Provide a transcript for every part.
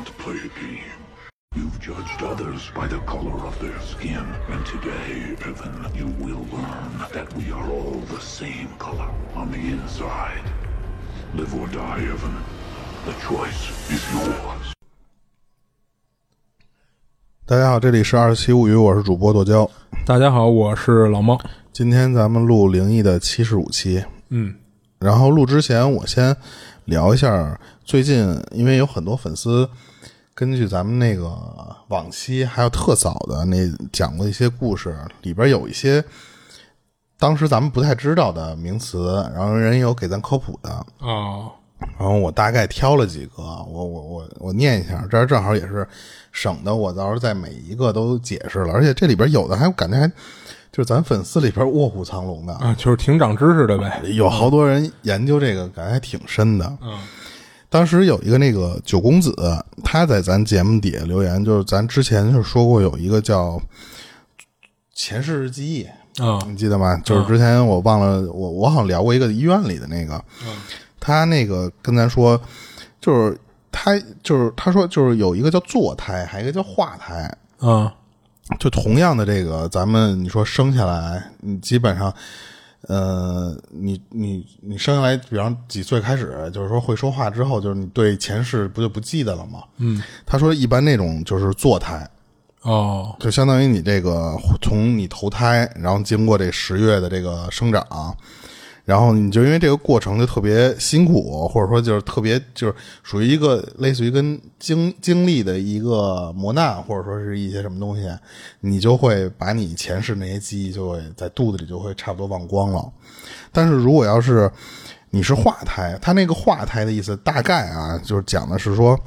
want to play a game. You've judged others by the color of their skin, and today, Evan, you will learn that we are all the same color on the inside. Live or die, Evan. The choice is yours. 大家好，这里是二十七物语，我是主播剁椒。大家好，我是老猫。今天咱们录灵异的七十五期，嗯，然后录之前我先聊一下最近，因为有很多粉丝根据咱们那个往期还有特早的那讲过一些故事，里边有一些当时咱们不太知道的名词，然后人有给咱科普的，哦，然后我大概挑了几个，我我我我念一下，这儿正好也是省得我到时候在每一个都解释了，而且这里边有的还感觉还就是咱粉丝里边卧虎藏龙的，啊，就是挺长知识的呗。有好多人研究这个，感觉还挺深的。嗯，当时有一个那个九公子，他在咱节目底下留言，就是咱之前就说过有一个叫前世记忆，啊，你记得吗？就是之前我忘了，我我好像聊过一个医院里的那个，他那个跟咱说，就是他就是他说就是有一个叫坐胎，还有一个叫化胎，啊，就同样的这个，咱们你说生下来，你基本上，呃，你你你生下来，比方几岁开始，就是说会说话之后，就是你对前世不就不记得了吗？嗯，他说一般那种就是坐胎，哦，就相当于你这个从你投胎，然后经过这十月的这个生长，然后你就因为这个过程就特别辛苦，或者说就是特别就是属于一个类似于跟经经历的一个磨难，或者说是一些什么东西，你就会把你前世那些记忆就会在肚子里就会差不多忘光了。但是如果要是你是化胎，它那个化胎的意思大概啊，就是讲的是说，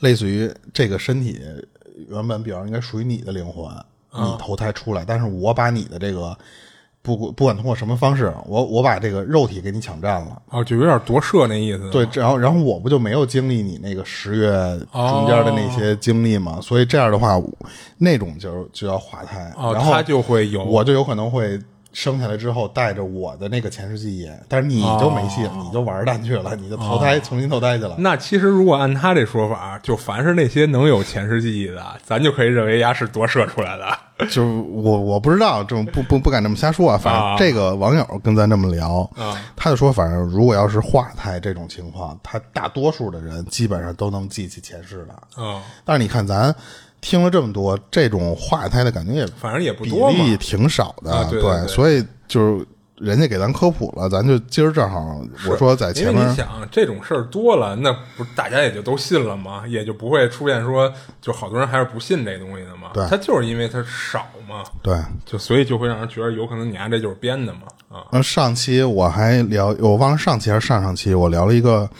类似于这个身体原本比方应该属于你的灵魂，你投胎出来，但是我把你的这个不不管通过什么方式，我我把这个肉体给你抢占了。啊，就有点夺舍那意思。对，然后然后我不就没有经历你那个十月中间的那些经历嘛？所以这样的话，那种就就要滑胎，哦，然后他就会有，我就有可能会生下来之后带着我的那个前世记忆，但是你就没戏，你就玩蛋去了，你就投胎、重新投胎去了。那其实如果按他这说法，就凡是那些能有前世记忆的，咱就可以认为丫是夺舍出来的。就我我不知道，这种不不不敢这么瞎说啊。反正啊这个网友跟咱这么聊，啊他就说，反正如果要是化胎这种情况，他大多数的人基本上都能记起前世的。嗯，但是你看咱听了这么多，这种话胎的感觉也反正也不比多比。例挺少的，啊对对对所以就是人家给咱科普了，咱就今儿正好我说在前面为你想这种事儿多了，那不大家也就都信了吗？也就不会出现说，就好多人还是不信这东西的嘛。对他就是因为他少嘛，对。就所以就会让人觉得有可能你啊这就是编的嘛。啊，那上期我还聊，我忘了上期还是上上期，我聊了一个，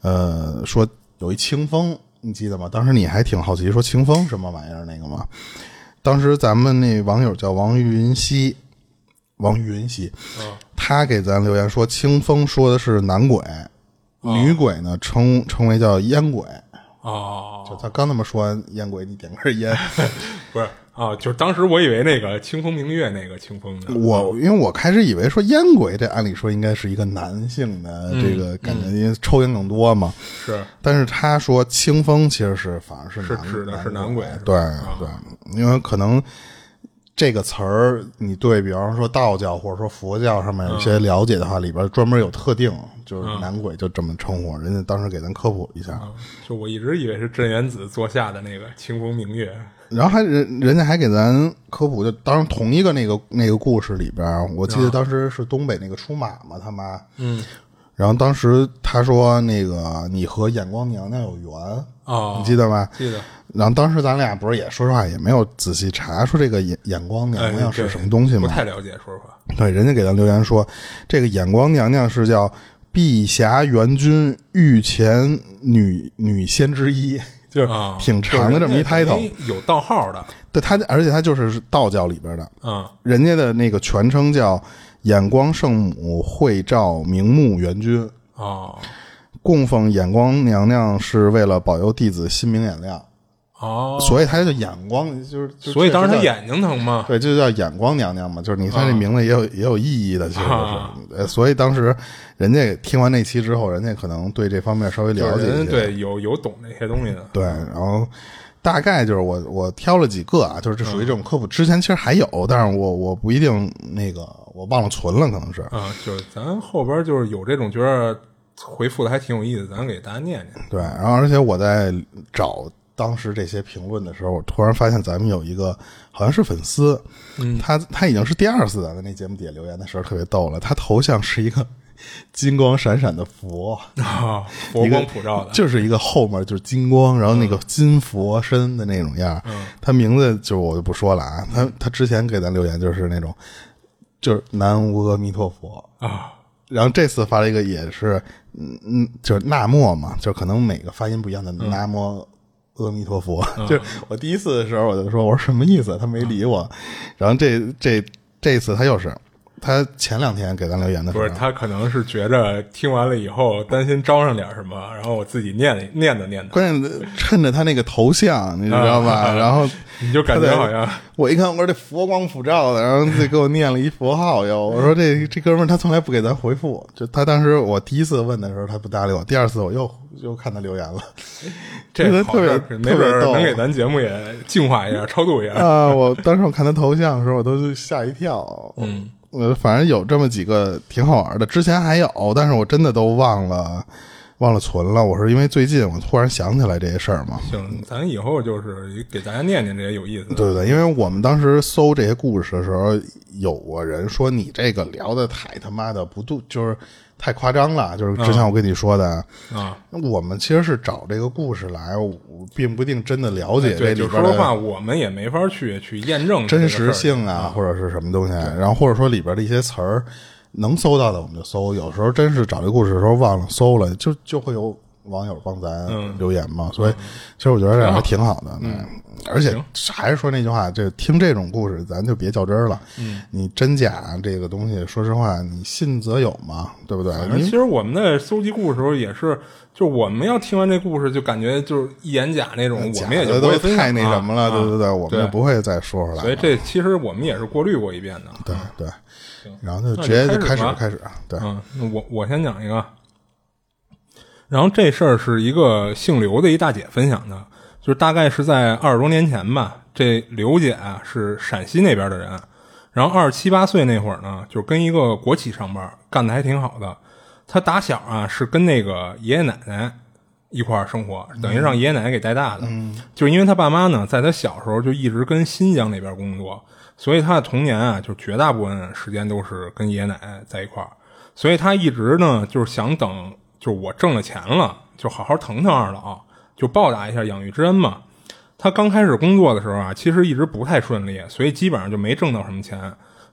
呃，说有一清风，你记得吗？当时你还挺好奇，说清风什么玩意儿那个吗？当时咱们那网友叫王云熙，王云熙，他给咱留言说，清风说的是男鬼，女鬼呢称称为叫烟鬼。哦，就他刚那么说完烟鬼，你点根烟。不是啊，就是当时我以为那个清风明月那个清风的，我因为我开始以为说烟鬼，这按理说应该是一个男性的这个感觉，因为抽烟更多嘛。是但是他说清风其实是反而是男是指的是男鬼对啊对，因为可能这个词儿，你对比方说道教或者说佛教上面有些了解的话，里边专门有特定，就是男鬼就这么称呼。人家当时给咱科普一下，就我一直以为是镇元子座下的那个清风明月。然后还人人家还给咱科普，就当时同一个那个那个故事里边，我记得当时是东北那个出马嘛，他妈，嗯，然后当时他说那个你和眼光娘娘有缘，哦你记得吗？记得然后当时咱俩不是也说实话也没有仔细查说这个眼眼光娘娘是什么东西吗？不太了解，说实话。对，人家给咱留言说，这个眼光娘娘是叫碧霞元君御前女女仙之一，就是啊，挺长的这么一 title。家有道号的，对他，而且他就是道教里边的，嗯，人家的那个全称叫眼光圣母慧照明目元君，哦供奉眼光娘娘是为了保佑弟子心明眼亮。哦，所以他就眼光就是，就所以当时他眼睛疼嘛。对，就叫眼光娘娘嘛，就是你看这名字也有、也有意义的，其实啊是。呃，所以当时人家听完那期之后，人家可能对这方面稍微了就是解一些。对有有懂那些东西的，对，然后大概就是我我挑了几个啊，就是这属于这种科普。之前其实还有，但是我我不一定那个我忘了存了，可能是。啊，就是咱后边就是有这种觉得回复的还挺有意思，咱给大家念念。对，然后而且我在找当时这些评论的时候，我突然发现咱们有一个好像是粉丝，嗯，他他已经是第二次在那节目底下留言的时候特别逗了，他头像是一个 金光闪闪的佛，啊，佛光普照的，就是一个后面就是金光，然后那个金佛身的那种样儿。他名字就我就不说了啊，他他之前给咱留言就是那种，就是南无阿弥陀佛啊。然后这次发了一个也是，嗯嗯，就是那莫嘛，就可能每个发音不一样的南无阿弥陀佛。就是我第一次的时候我就说我说什么意思，他没理我。然后这这这次他又是。他前两天给咱留言的时候，不是他可能是觉着听完了以后担心招上点什么，然后我自己念念叨念叨，关键趁着他那个头像，你知道吧？啊然后 你就感觉好像我一看，我说这佛光普照的，然后就给我念了一佛号哟。我说这这哥们儿他从来不给咱回复，就他当时我第一次问的时候他不搭理我，第二次我又又看他留言了，这 觉得特别特别能给咱节目也净化一下、超度一下。啊！我当时我看他头像的时候，我都吓一跳。嗯，呃，反正有这么几个挺好玩的，之前还有，但是我真的都忘了忘了存了。我是因为最近我突然想起来这些事儿嘛。行，咱以后就是给大家念念这些有意思的。对对，因为我们当时搜这些故事的时候，有个人说你这个聊的太他妈的不对，就是太夸张了。就是之前我跟你说的，啊，我们其实是找这个故事来，我并不一定真的了解这对，里边就说实话，我们也没法去去验证真实性啊，或者是什么东西。然后或者说里边的一些词儿能搜到的我们就搜，有时候真是找这故事的时候忘了搜了，就就会有网友帮咱留言嘛。所以其实我觉得这还挺好的。嗯，而且还是说那句话，这听这种故事咱就别较真儿了。嗯，你真假这个东西，说实话，你信则有嘛，对不对？其实我们在搜集故事的时候也是，就我们要听完这故事，就感觉就是一眼假那种，我们也就不会太那什么了，啊对对对，我们对就不会再说出来。所以这其实我们也是过滤过一遍的。对对，然后就直接就开始就开始对，嗯，那我我先讲一个。然后这事儿是一个姓刘的一大姐分享的，就是大概是在二十多年前吧。这刘姐啊是陕西那边的人，然后二十七八岁那会儿呢，就跟一个国企上班，干的还挺好的。她打小啊是跟那个爷爷奶奶一块儿生活，等于让爷爷奶奶给带大的。就是因为她爸妈呢，在她小时候就一直跟新疆那边工作，所以她的童年啊，就绝大部分时间都是跟爷爷奶奶在一块儿。所以她一直呢，就是想等，就是我挣了钱了，就好好疼疼二老，就报答一下养育之恩嘛。他刚开始工作的时候啊，其实一直不太顺利，所以基本上就没挣到什么钱。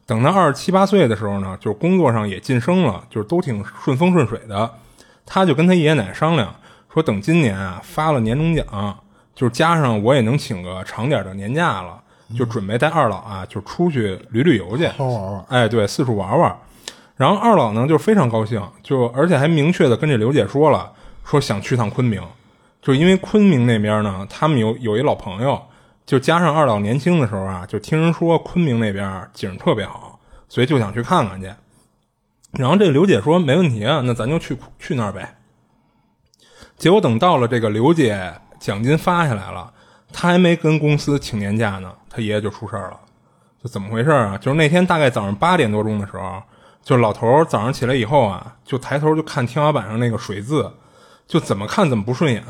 等他二十七八岁的时候呢，就是工作上也晋升了，就是都挺顺风顺水的。他就跟他爷爷奶奶商量，说等今年啊发了年终奖，就是加上我也能请个长点的年假了，就准备带二老啊就出去旅旅游去，好玩玩。哎，对，四处玩玩。然后二老呢就非常高兴，就而且还明确的跟这刘姐说了，说想去趟昆明，就因为昆明那边呢，他们有有一老朋友，就加上二老年轻的时候啊，就听人说昆明那边景特别好，所以就想去看看去。然后这刘姐说没问题啊，那咱就去去那儿呗。结果等到了这个刘姐奖金发下来了，她还没跟公司请年假呢，她爷爷就出事儿了。就怎么回事啊？就是那天大概早上八点多钟的时候，就老头早上起来以后啊，就抬头就看天花板上那个水渍，就怎么看怎么不顺眼。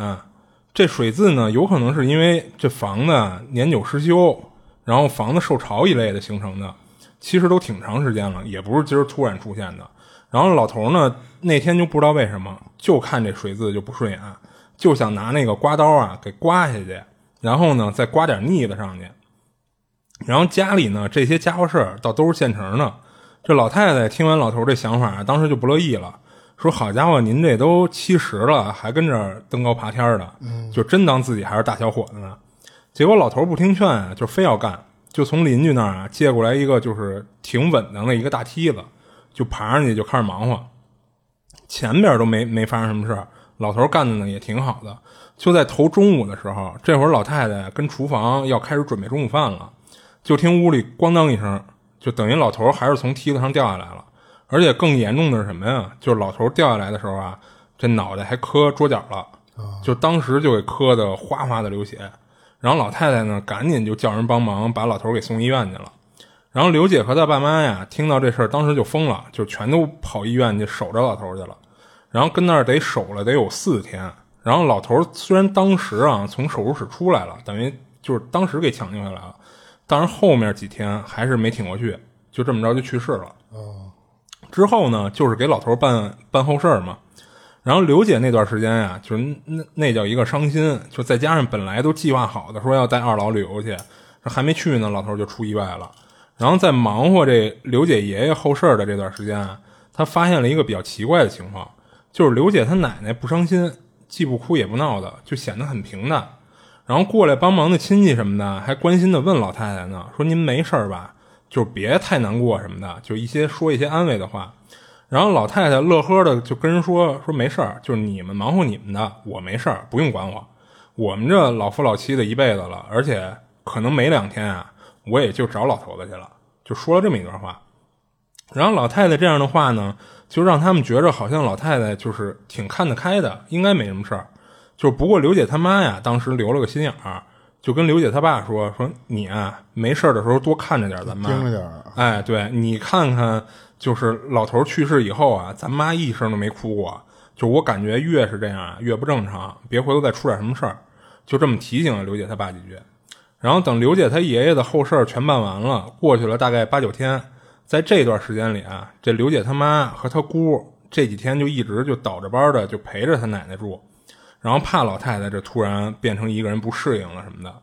这水渍呢，有可能是因为这房子年久失修，然后房子受潮一类的形成的，其实都挺长时间了，也不是今儿突然出现的。然后老头呢，那天就不知道为什么，就看这水渍就不顺眼，就想拿那个刮刀啊给刮下去，然后呢再刮点腻子上去。然后家里呢这些家伙事儿倒都是现成的。这老太太听完老头这想法，当时就不乐意了，说：“好家伙，您这都七十了，还跟这儿登高爬天儿的，就真当自己还是大小伙子呢。”结果老头不听劝啊，就非要干，就从邻居那儿啊借过来一个就是挺稳当的一个大梯子，就爬上去就开始忙活。前边都没没发生什么事儿，老头干的呢也挺好的。就在头中午的时候，这会儿老太太跟厨房要开始准备中午饭了，就听屋里咣当一声，就等于老头还是从梯子上掉下来了。而且更严重的是什么呀？就是老头掉下来的时候啊，这脑袋还磕桌角了，就当时就给磕的哗哗的流血。然后老太太呢，赶紧就叫人帮忙把老头给送医院去了。然后刘姐和她爸妈呀，听到这事儿，当时就疯了，就全都跑医院去守着老头去了。然后跟那儿得守了得有四天。然后老头虽然当时啊从手术室出来了，等于就是当时给抢救下来了，但是后面几天还是没挺过去，就这么着就去世了。之后呢，就是给老头办办后事儿嘛。然后刘姐那段时间呀，就是那那叫一个伤心，就再加上本来都计划好的说要带二老旅游去，还没去呢，老头就出意外了。然后在忙活这刘姐爷爷后事儿的这段时间啊，他发现了一个比较奇怪的情况，就是刘姐她奶奶不伤心，既不哭也不闹的，就显得很平淡。然后过来帮忙的亲戚什么的，还关心的问老太太呢，说您没事吧？就别太难过什么的，就一些说一些安慰的话。然后老太太乐呵的就跟人说说没事儿，就是你们忙活你们的，我没事儿，不用管我。我们这老夫老妻的一辈子了，而且可能没两天啊，我也就找老头子去了。就说了这么一段话。然后老太太这样的话呢，就让他们觉着好像老太太就是挺看得开的，应该没什么事儿。就是不过刘姐他妈呀，当时留了个心眼儿，就跟刘姐他爸说说你啊，没事儿的时候多看着点咱妈，盯着点儿哎，对你看看，就是老头去世以后啊，咱妈一声都没哭过。就我感觉越是这样啊，越不正常，别回头再出点什么事儿。就这么提醒了刘姐她爸几句。然后等刘姐她爷爷的后事儿全办完了，过去了大概八九天，在这段时间里啊，这刘姐她妈和她姑这几天就一直就倒着班的就陪着她奶奶住，然后怕老太太这突然变成一个人不适应了什么的，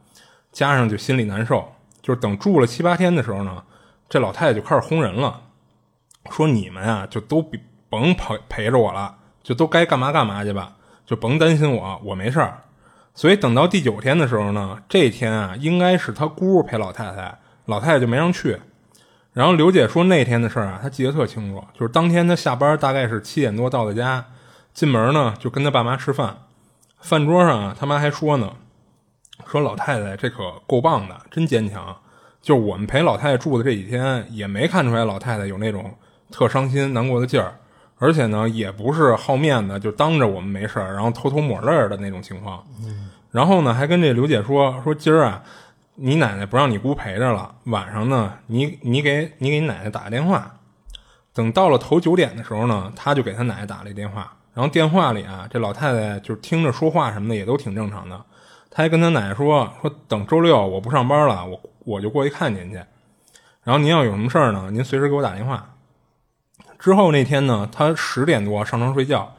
加上就心里难受，就是等住了七八天的时候呢，这老太太就开始轰人了，说你们啊就都甭陪陪着我了，就都该干嘛干嘛去吧，就甭担心我，我没事儿。所以等到第九天的时候呢，这天啊应该是他姑陪老太太，老太太就没让去。然后刘姐说那天的事儿啊，她记得特清楚，就是当天她下班大概是七点多到的家，进门呢就跟她爸妈吃饭，饭桌上啊他妈还说呢，说老太太这可够棒的，真坚强。就我们陪老太太住的这几天，也没看出来老太太有那种特伤心难过的劲儿，而且呢也不是好面子，就当着我们没事儿，然后偷偷抹泪儿的那种情况。然后呢还跟这刘姐说说今儿啊。你奶奶不让你姑陪着了，晚上呢，你你给你给你奶奶打个电话。等到了头九点的时候呢，他就给他奶奶打了一电话。然后电话里啊，这老太太就是听着说话什么的也都挺正常的。他还跟他奶奶说说，等周六我不上班了，我我就过去看您去。然后您要有什么事儿呢，您随时给我打电话。之后那天呢，他十点多上床睡觉，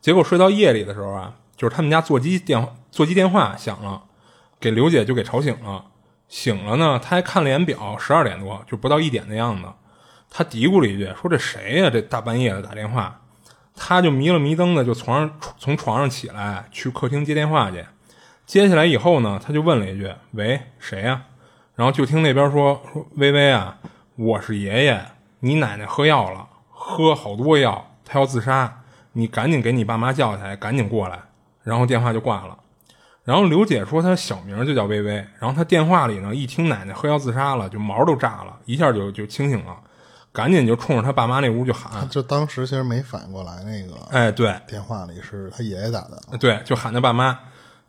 结果睡到夜里的时候啊，就是他们家座机电话座机电话响了，给刘姐就给吵醒了。醒了呢，他还看了眼表，十二点多，就不到一点的样子。他嘀咕了一句，说：“这谁呀？这大半夜的打电话。”他就迷了迷瞪的，就从上从床上起来，去客厅接电话去。接下来以后呢，他就问了一句：“喂，谁呀？”然后就听那边说：“说微微啊，我是爷爷，你奶奶喝药了，喝好多药，她要自杀，你赶紧给你爸妈叫起来，赶紧过来。”然后电话就挂了。然后刘姐说她小名就叫微微，然后她电话里呢一听奶奶喝药自杀了，就毛都炸了，一下就就清醒了，赶紧就冲着他爸妈那屋就喊，就当时其实没反应过来，那个哎对电话里是他爷爷打的，对，就喊他爸妈，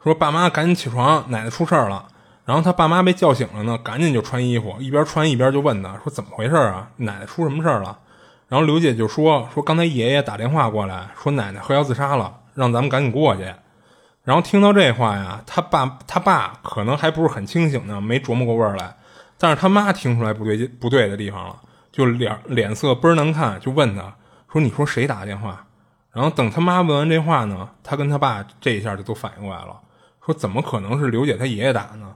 说爸妈赶紧起床，奶奶出事儿了。然后他爸妈被叫醒了呢，赶紧就穿衣服，一边穿一边就问他说怎么回事啊？奶奶出什么事儿了？然后刘姐就说说刚才爷爷打电话过来，说奶奶喝药自杀了，让咱们赶紧过去。然后听到这话呀，他爸他爸可能还不是很清醒呢，没琢磨过味儿来。但是他妈听出来不对不对的地方了，就脸脸色倍儿难看，就问他说：“你说谁打的电话？”然后等他妈问完这话呢，他跟他爸这一下就都反应过来了，说：“怎么可能是刘姐她爷爷打呢？”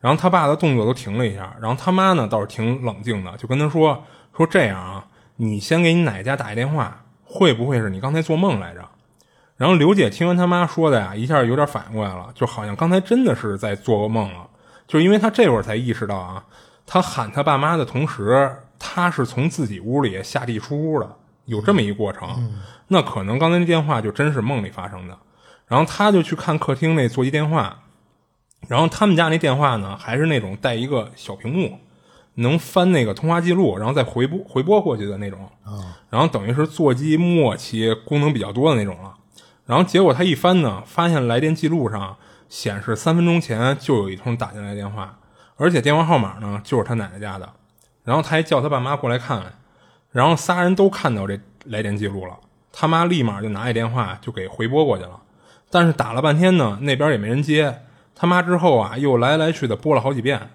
然后他爸的动作都停了一下，然后他妈呢倒是挺冷静的，就跟他说：“说这样啊，你先给你奶奶家打一电话，会不会是你刚才做梦来着？”然后刘姐听完他妈说的呀，一下有点反应过来了，就好像刚才真的是在做噩梦了。就是因为她这会儿才意识到啊，她喊她爸妈的同时，她是从自己屋里下地出屋的，有这么一过程。那可能刚才那电话就真是梦里发生的。然后他就去看客厅那座机电话，然后他们家那电话呢，还是那种带一个小屏幕，能翻那个通话记录，然后再回拨回拨过去的那种。然后等于是座机末期功能比较多的那种了。然后结果他一翻呢，发现来电记录上显示三分钟前就有一通打进来电话，而且电话号码呢就是他奶奶家的。然后他还叫他爸妈过来看看，然后仨人都看到这来电记录了。他妈立马就拿起电话就给回拨过去了，但是打了半天呢，那边也没人接。他妈之后啊，又来来去的拨了好几遍。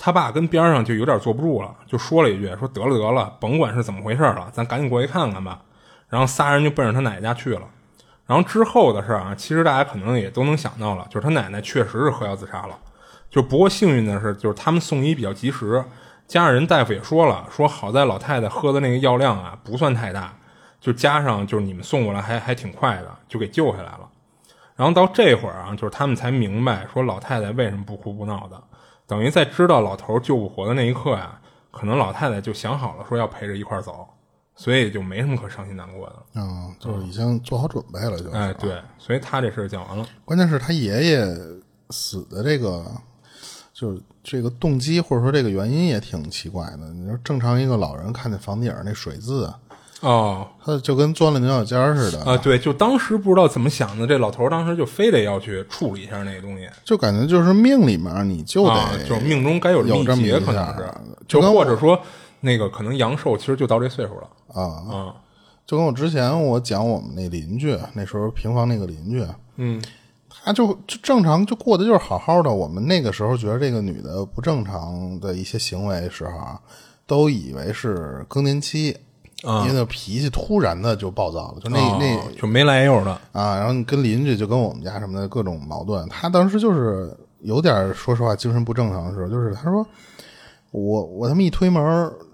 他爸跟边上就有点坐不住了，就说了一句：“说得了得了，甭管是怎么回事了，咱赶紧过去看看吧。”然后仨人就奔着他奶奶家去了。然后之后的事啊，其实大家可能也都能想到了，就是他奶奶确实是喝药自杀了。就不过幸运的是，就是他们送医比较及时，加上人大夫也说了，说好在老太太喝的那个药量啊不算太大，就加上就是你们送过来还还挺快的，就给救下来了。然后到这会儿啊，就是他们才明白说老太太为什么不哭不闹的。等于在知道老头救不活的那一刻呀，可能老太太就想好了说要陪着一块儿走，所以就没什么可伤心难过的。嗯，就是已经做好准备了，就哎，对，所以他这事儿讲完了。关键是他爷爷死的这个，就是这个动机或者说这个原因也挺奇怪的。你说正常一个老人看见房顶那水渍，哦，他就跟钻了牛角尖儿似的。啊，对，就当时不知道怎么想的，这老头当时就非得要去处理一下那个东西，就感觉就是命里面你就得、啊，就是命中该有这么一可能是。下，就或者说那个可能阳寿其实就到这岁数了。啊。啊，就跟我之前我讲我们那邻居，那时候平房那个邻居，嗯，他就就正常就过得就是好好的。我们那个时候觉得这个女的不正常的一些行为时候啊，都以为是更年期，嗯因为那脾气突然的就暴躁了，就那、哦那就没来由的，啊，然后你跟邻居就跟我们家什么的各种矛盾。他当时就是有点说实话精神不正常的时候，就是他说我我他妈一推门，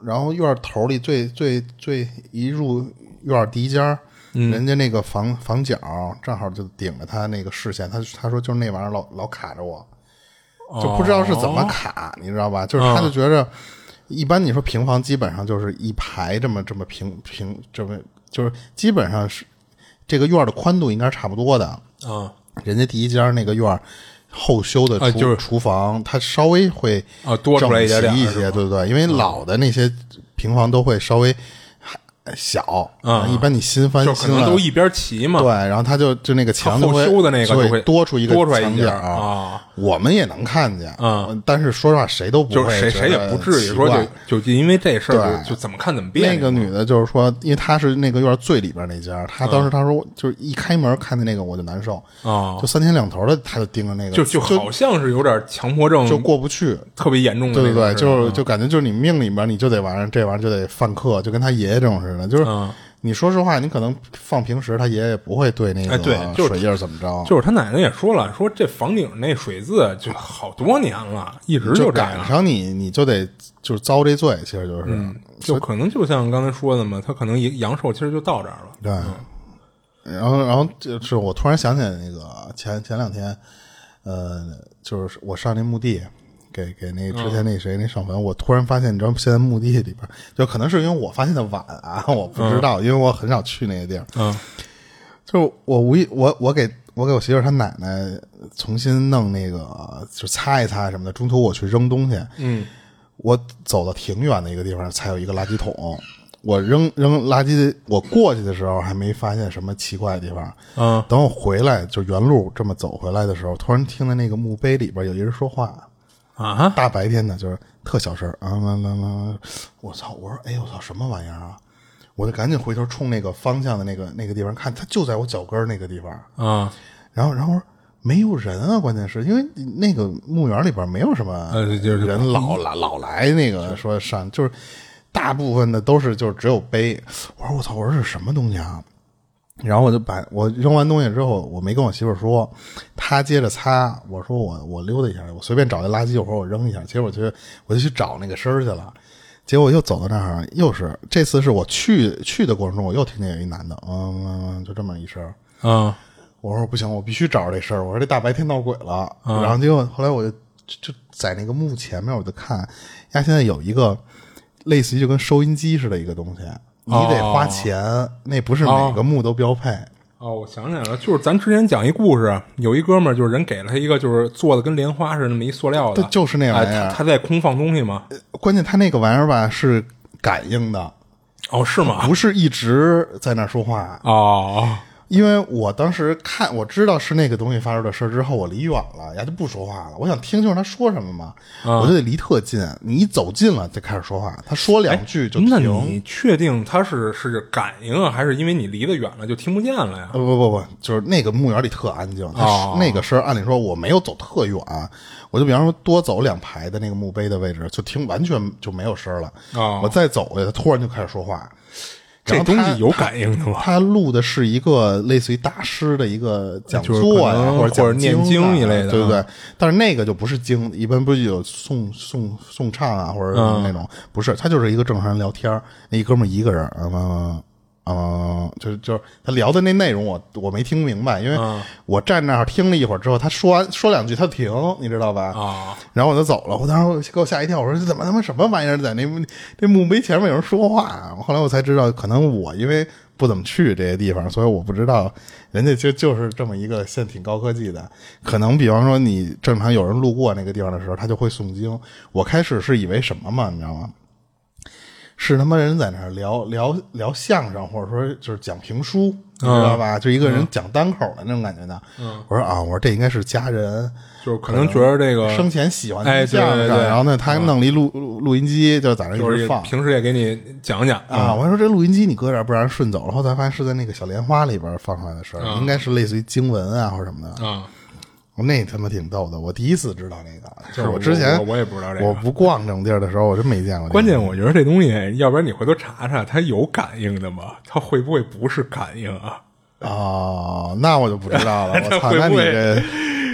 然后院头里最最最一入院第一家，人家那个房房角正好就顶着他那个视线，他他说就是那玩意儿老老卡着我，就不知道是怎么卡，你知道吧？就是他就觉着。一般你说平房基本上就是一排这么这么平平这么就是基本上是这个院儿的宽度应该是差不多的，啊人家第一家那个院儿后修的厨、啊就是厨房，它稍微会啊多出来一些，对不对？因为老的那些平房都会稍微小，嗯一般你新翻就可新都一边齐嘛，对，然后它就就那个墙就后会修的那个就会多出一个多出来一墙角点儿啊。我们也能看见，嗯，但是说实话，谁都不就是谁谁也不至于说就就因为这事儿对就就怎么看怎么变。那个女的就是说，因为她是那个院儿最里边那家，她当时她说，就是一开门看见那个我就难受，啊就，三天两头的，她就盯着那个，就就好像是有点强迫症，就过不去。特别严重的对对对，就是就感觉就是你命里边你就得玩意儿，这玩意儿就得犯克，就跟他爷爷这种似的。就是嗯你说实话，你可能放平时，他爷爷不会对那哎对个就是水印怎么着，就是他奶奶也说了，说这房顶那水渍就好多年了，一直这就赶。上你，你就得就是遭这罪，其实就是。嗯就可能就像刚才说的嘛，他可能阳阳寿其实就到这儿了。对，然后，然后就是我突然想起来那个前前两天，呃，就是我上那墓地，给给那之前那谁那上坟，我突然发现，你知道现在墓地里边，就可能是因为我发现的晚啊，我不知道，因为我很少去那个地儿。嗯就我无意我我给我给我媳妇儿她奶奶重新弄那个，就擦一擦什么的。中途我去扔东西，嗯我走到挺远的一个地方，才有一个垃圾桶。我扔扔垃圾，我过去的时候还没发现什么奇怪的地方。嗯等我回来，就原路这么走回来的时候，突然听到那个墓碑里边有一人说话，啊，大白天的，就是特小声啊啦啦啦！我操！我说，哎，我操，什么玩意儿啊？我就赶紧回头冲那个方向的那个那个地方看，他就在我脚跟儿那个地方。啊然后，然后说没有人啊，关键是因为那个墓园里边没有什么呃就是人老来老来那个说上，就是大部分的都是就是只有碑。我说我操，我说这是什么东西啊？然后我就把我扔完东西之后，我没跟我媳妇儿说，她接着擦。我说我我溜达一下，我随便找一垃圾，我说我扔一下。结果我就我就去找那个声儿去了。结果又走到那儿，又是这次是我去去的过程中，我又听见有一男的，嗯嗯嗯，就这么一声儿。啊我说不行，我必须找着这声儿。我说这大白天闹鬼了。嗯然后结果后来我就就就在那个墓前面，我就看，呀，现在有一个类似于就跟收音机似的一个东西，你得花钱，那不是每个墓都标配。哦，我想起来了，就是咱之前讲一故事，有一哥们儿，就是人给了他一个，就是做的跟莲花似的那么一塑料的，对就是那玩意儿哎他他在空放东西吗？关键他那个玩意儿吧是感应的，哦，是吗？不是一直在那儿说话。哦，因为我当时看我知道是那个东西发出的事儿之后，我离远了，呀就不说话了。我想听清楚他说什么嘛，我就得离特近。你一走近了，再开始说话。他说两句就停。那你确定他是是感应啊，还是因为你离得远了就听不见了呀？不不不不，就是那个墓园里特安静，他哦那个声按理说我没有走特远，我就比方说多走两排的那个墓碑的位置，就听完全就没有声了。哦我再走过去，他突然就开始说话。这东西有感应的吗？他录的是一个类似于大师的一个讲座呀，或者或者念经一类的对不对啊？但是那个就不是经，一般不是有诵诵诵唱啊，或者嗯那种，不是，他就是一个正常人聊天儿那一哥们一个人，嗯嗯，就是就是他聊的那内容我我没听明白，因为嗯我站那儿听了一会儿之后，他说完说两句他停，你知道吧？啊，然后我就走了，我当时给我吓一跳，我说这怎么他妈什么玩意儿，在那这墓碑前面有人说话？后来我才知道，可能我因为不怎么去这些地方，所以我不知道人家就就是这么一个现挺高科技的。可能比方说你正常有人路过那个地方的时候，他就会诵经。我开始是以为什么嘛，你知道吗？是他妈人在那儿聊聊聊相声，或者说就是讲评书，你知道吧？就一个人讲单口的那种感觉的。我说啊，我说这应该是家人，就是可能觉得这个生前喜欢相声，对对对然后呢，他弄了一录录录音机，就在那一直放。平时也给你讲讲啊，我还说这录音机你搁这儿，不然顺走了。后来才发现是在那个小莲花里边放出来的事儿，应该是类似于经文啊或者什么的。啊。那他妈挺逗的，我第一次知道那个，就是我之前我我也不知道这个我不逛这种地儿的时候，我真没见过这个。关键我觉得这东西，要不然你回头查查，它有感应的吗？它会不会不是感应啊？哦，那我就不知道了。我操，那你这，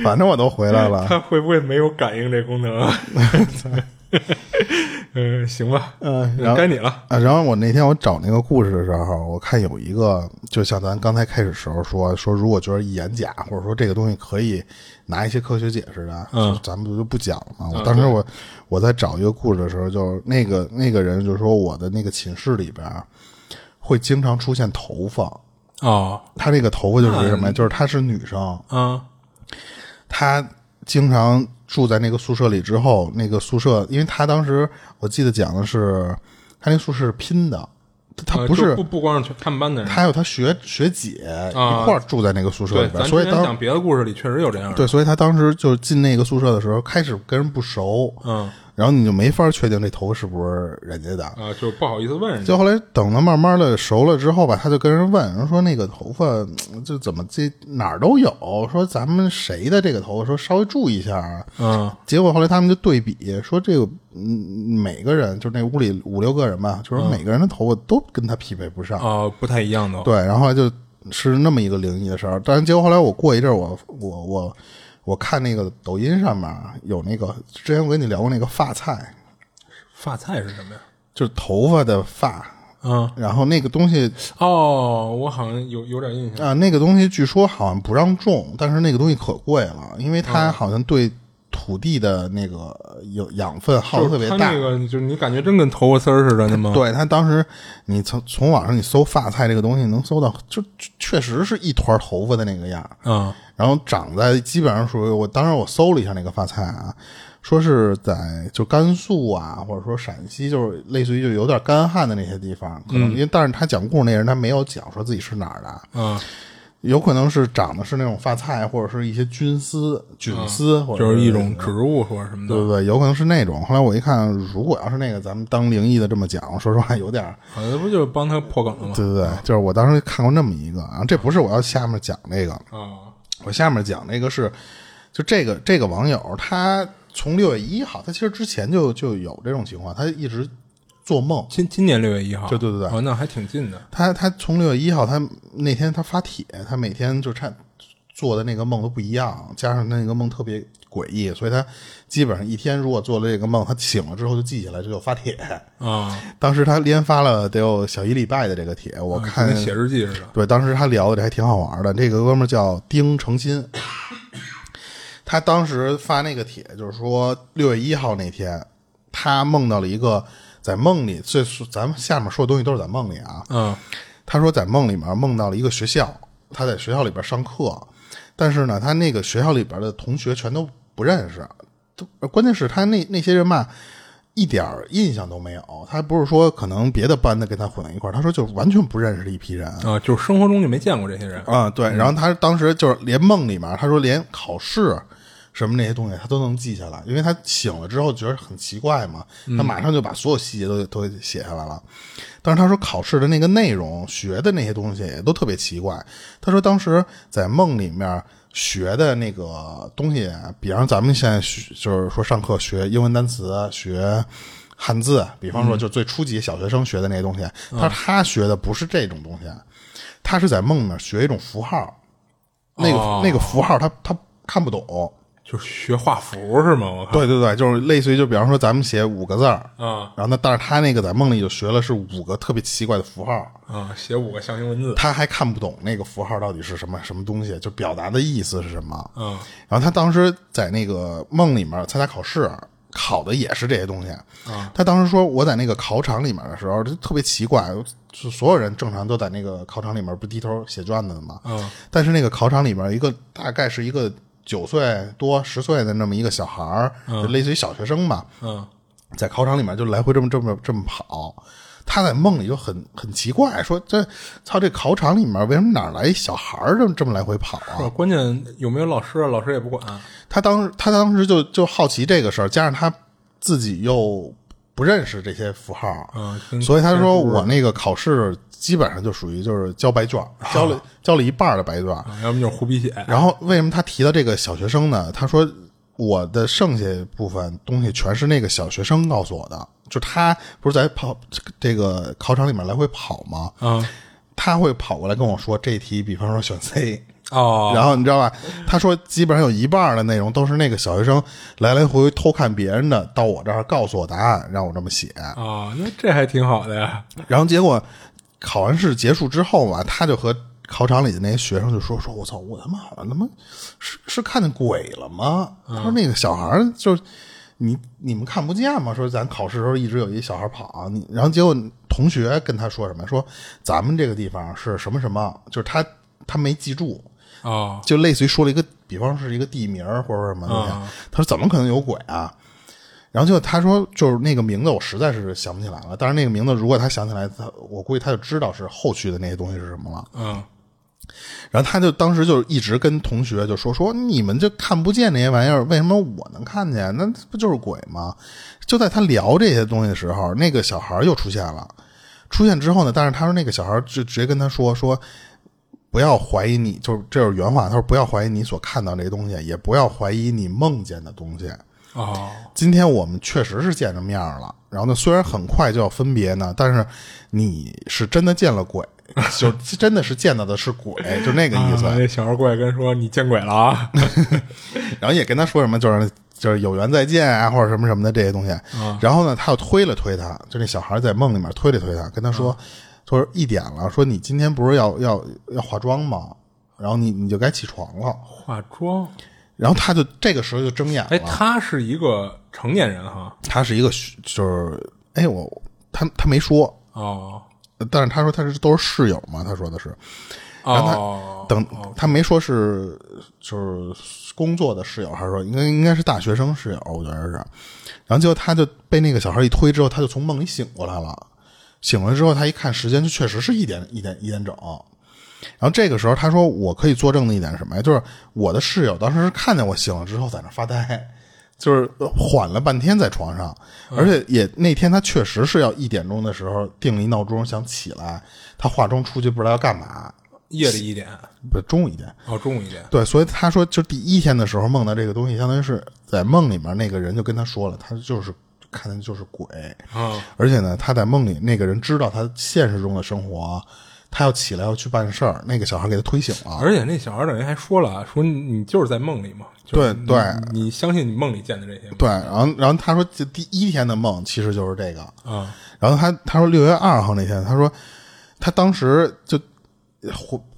反正我都回来了。它会不会没有感应这功能 啊？嗯，行吧，嗯，然后该你了。啊，然后我那天我找那个故事的时候，我看有一个，就像咱刚才开始时候说说，如果觉得一眼假，或者说这个东西可以拿一些科学解释的，嗯咱们不就不讲了嘛。我当时我我在找一个故事的时候，就那个那个人就说我的那个寝室里边会经常出现头发，哦，他那个头发就是什么呀？就是她是女生，啊，她经常住在那个宿舍里之后，那个宿舍，因为他当时我记得讲的是，他那宿舍是拼的，她呃不是就不不光是他们班的人，他还有他学学姐啊。一块儿住在那个宿舍，里边，所以当讲别的故事里确实有这样的。对，所以他当时就进那个宿舍的时候，开始跟人不熟，嗯然后你就没法确定这头发是不是人家的。啊，就不好意思问人家。就后来等他慢慢的熟了之后吧，他就跟人问，人说那个头发嗯就怎么这哪儿都有，说咱们谁的这个头发，说稍微注意一下啊。嗯结果后来他们就对比说，这个嗯每个人就那屋里五六个人吧，就是每个人的头发都跟他匹配不上。啊，不太一样的。对，然后就是那么一个灵异的事儿。但是结果后来我过一阵儿，我我我我看那个抖音上面有那个之前我跟你聊过那个发菜，发菜是什么呀？就是头发的发，嗯，然后那个东西哦，我好像有有点印象。啊、那个东西据说好像不让种，但是那个东西可贵了，因为它好像对土地的那个有养分耗的特别大。那个，就是你感觉真跟头发丝儿似的，那吗？对它当时，你从从网上你搜发菜这个东西，能搜到就就确实是一团头发的那个样儿啊，然后长在基本上属于我当时我搜了一下那个发菜啊，说是在就甘肃啊，或者说陕西，就是类似于就有点干旱的那些地方，可能因为但是他讲故事那人他没有讲说自己是哪儿的，啊，有可能是长的是那种发菜或者是一些菌丝、菌丝，或者就是一种植物或者什么的。对对对，有可能是那种。后来我一看，如果要是那个，咱们当灵异的这么讲，说实话有点儿。好像不就是帮他破梗了吗？对对对，就是我当时看过那么一个啊，这不是我要下面讲那个，啊，我下面讲那个是，就这个这个网友他从六月一号，他其实之前就就有这种情况，他一直做梦。今今年六月一号，对对对对哦，那还挺近的。他他从六月一号，他那天他发帖，他每天就差做的那个梦都不一样，加上那个梦特别诡异，所以他基本上一天如果做了这个梦，他醒了之后就记下来，就有发帖。啊，当时他连发了得有小一礼拜的这个帖，我看跟写日记似的。对，当时他聊的这还挺好玩的。这个哥们叫丁诚新，他当时发那个帖，就是说六月一号那天，他梦到了一个在梦里，这是咱们下面说的东西都是在梦里啊。嗯他说在梦里面梦到了一个学校，他在学校里边上课，但是呢，他那个学校里边的同学全都不认识，都关键是他那那些人吧，一点儿印象都没有。他不是说可能别的班的跟他混在一块儿，他说就完全不认识的一批人。啊，就是生活中就没见过这些人。啊，对，然后他当时就是连梦里面，他说连考试什么那些东西他都能记下来，因为他醒了之后觉得很奇怪嘛，他马上就把所有细节都都写下来了。但是他说考试的那个内容学的那些东西也都特别奇怪。他说当时在梦里面学的那个东西，比方咱们现在学就是说上课学英文单词、学汉字，比方说就最初级小学生学的那些东西，他说他学的不是这种东西，他是在梦里面学一种符号，那个、哦那个符号他他看不懂。就是学画符是吗？我靠。对对对，就是类似于就比方说咱们写五个字儿，啊然后呢，但是他那个在梦里就学了是五个特别奇怪的符号，啊，写五个象形文字。他还看不懂那个符号到底是什么什么东西，就表达的意思是什么。嗯然后他当时在那个梦里面参加考试，考的也是这些东西。他当时说我在那个考场里面的时候，就特别奇怪，就所有人正常都在那个考场里面不低头写卷子的嘛。嗯但是那个考场里面一个大概是一个九岁多十岁的那么一个小孩儿，就类似于小学生吧，嗯在考场里面就来回这么这么这么跑。他在梦里就很很奇怪，说这操这考场里面为什么哪来一小孩儿这么这么来回跑啊？关键有没有老师啊？老师也不管。他当时他当时就就好奇这个事儿，加上他自己又不认识这些符号，嗯所以他说我那个考试基本上就属于就是交白卷，交了交了一半的白卷。啊，要么就是胡笔写。然后为什么他提到这个小学生呢？他说我的剩下部分东西全是那个小学生告诉我的，就他不是在跑这个考场里面来回跑吗？嗯他会跑过来跟我说这题，比方说选 C，哦，然后你知道吧？他说基本上有一半的内容都是那个小学生来来回回偷看别人的，到我这儿告诉我答案，让我这么写。啊，那这还挺好的呀。然后结果考完试结束之后吧，他就和考场里的那些学生就说：“说我操，我他妈好像他妈是是看见鬼了吗？”他说那个小孩儿就你你们看不见吗？说咱考试的时候一直有一小孩跑，你然后结果同学跟他说什么？说咱们这个地方是什么什么，就是他他没记住。啊就类似于说了一个，比方是一个地名儿或者什么东西，他说怎么可能有鬼啊？然后就他说就是那个名字我实在是想不起来了，但是那个名字如果他想起来，他我估计他就知道是后续的那些东西是什么了。嗯然后他就当时就一直跟同学就说说你们就看不见那些玩意儿，为什么我能看见？那不就是鬼吗？就在他聊这些东西的时候，那个小孩又出现了。出现之后呢，但是他说那个小孩就直接跟他说说，不要怀疑你，就是这是原话。他说不要怀疑你所看到这些东西，也不要怀疑你梦见的东西。哦今天我们确实是见着面了，然后呢，虽然很快就要分别呢，但是你是真的见了鬼，就真的是见到的是鬼，就那个意思。啊那小孩过来跟说你见鬼了啊！然后也跟他说什么，就是就是有缘再见啊，或者什么什么的这些东西。然后呢，他又推了推他，就那小孩在梦里面推了推他，跟他说，他说一点了，说你今天不是要要要化妆吗？然后你你就该起床了。化妆。然后他就这个时候就睁眼了。哎，他是一个成年人哈。他是一个学就是哎我他他没说，哦但是他说他是都是室友嘛，他说的是。然后他、哦，等他没说是就是工作的室友，还是说应该应该是大学生室友，我觉得是。然后结果他就被那个小孩一推之后，他就从梦里醒过来了。醒了之后，他一看时间，就确实是一点一点一点整。然后这个时候，他说我可以作证的一点是什么呀？就是我的室友当时是看见我醒了之后在那发呆，就是缓了半天在床上，而且也那天他确实是要一点钟的时候定了一闹钟想起来，他化妆出去不知道要干嘛，夜里一点，不中午一点。哦，中午一点。对，所以他说，就第一天的时候梦到这个东西，相当于是在梦里面那个人就跟他说了，他就是看的就是鬼，啊而且呢，他在梦里那个人知道他现实中的生活，他要起来要去办事儿，那个小孩给他推醒了。而且那小孩等于还说了，说你你就是在梦里嘛。就是对对你你相信你梦里见的这些吗？对，然后然后他说，这第一天的梦其实就是这个，啊然后他他说六月二号那天，他说他当时就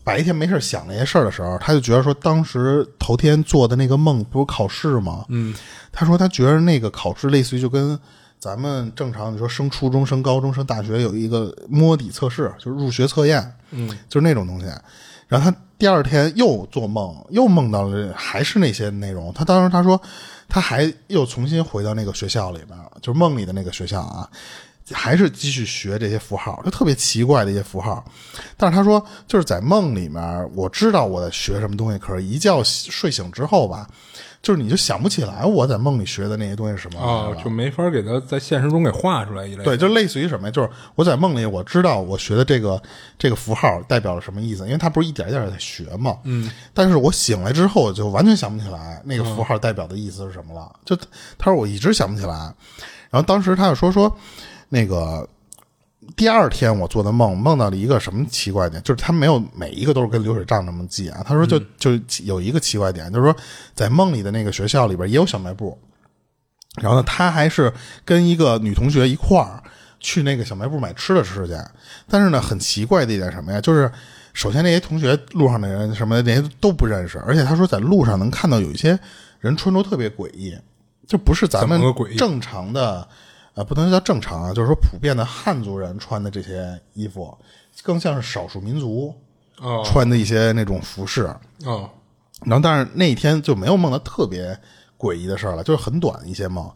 白天没事想那些事儿的时候，他就觉得说当时头天做的那个梦不是考试吗？嗯，他说他觉得那个考试类似于就跟咱们正常你说升初中、升高中、升大学有一个摸底测试，就是入学测验，嗯，就是那种东西。然后他第二天又做梦，又梦到了还是那些内容。他当时他说，他还又重新回到那个学校里边，就是梦里的那个学校啊，还是继续学这些符号，就特别奇怪的一些符号。但是他说，就是在梦里面，我知道我在学什么东西，可是一觉睡醒之后吧。就是你就想不起来我在梦里学的那些东西是什么啊，就没法给他在现实中给画出来一类。对，就类似于什么呀？就是我在梦里我知道我学的这个这个符号代表了什么意思，因为他不是一点一点在学嘛。嗯。但是我醒来之后就完全想不起来那个符号代表的意思是什么了。就他说我一直想不起来，然后当时他就说说那个。第二天我做的梦，梦到了一个什么奇怪点？就是他没有每一个都是跟流水账那么记啊。他说就就有一个奇怪点，就是说在梦里的那个学校里边也有小卖部，然后呢，他还是跟一个女同学一块儿去那个小卖部买吃的吃去。但是呢，很奇怪的一点什么呀？就是首先那些同学路上的人什么的那些都不认识，而且他说在路上能看到有一些人穿着特别诡异，就不是咱们正常的。啊，不能叫正常啊，就是说普遍的汉族人穿的这些衣服，更像是少数民族穿的一些那种服饰啊。然后，但是那一天就没有梦到特别诡异的事儿了，就是很短一些梦。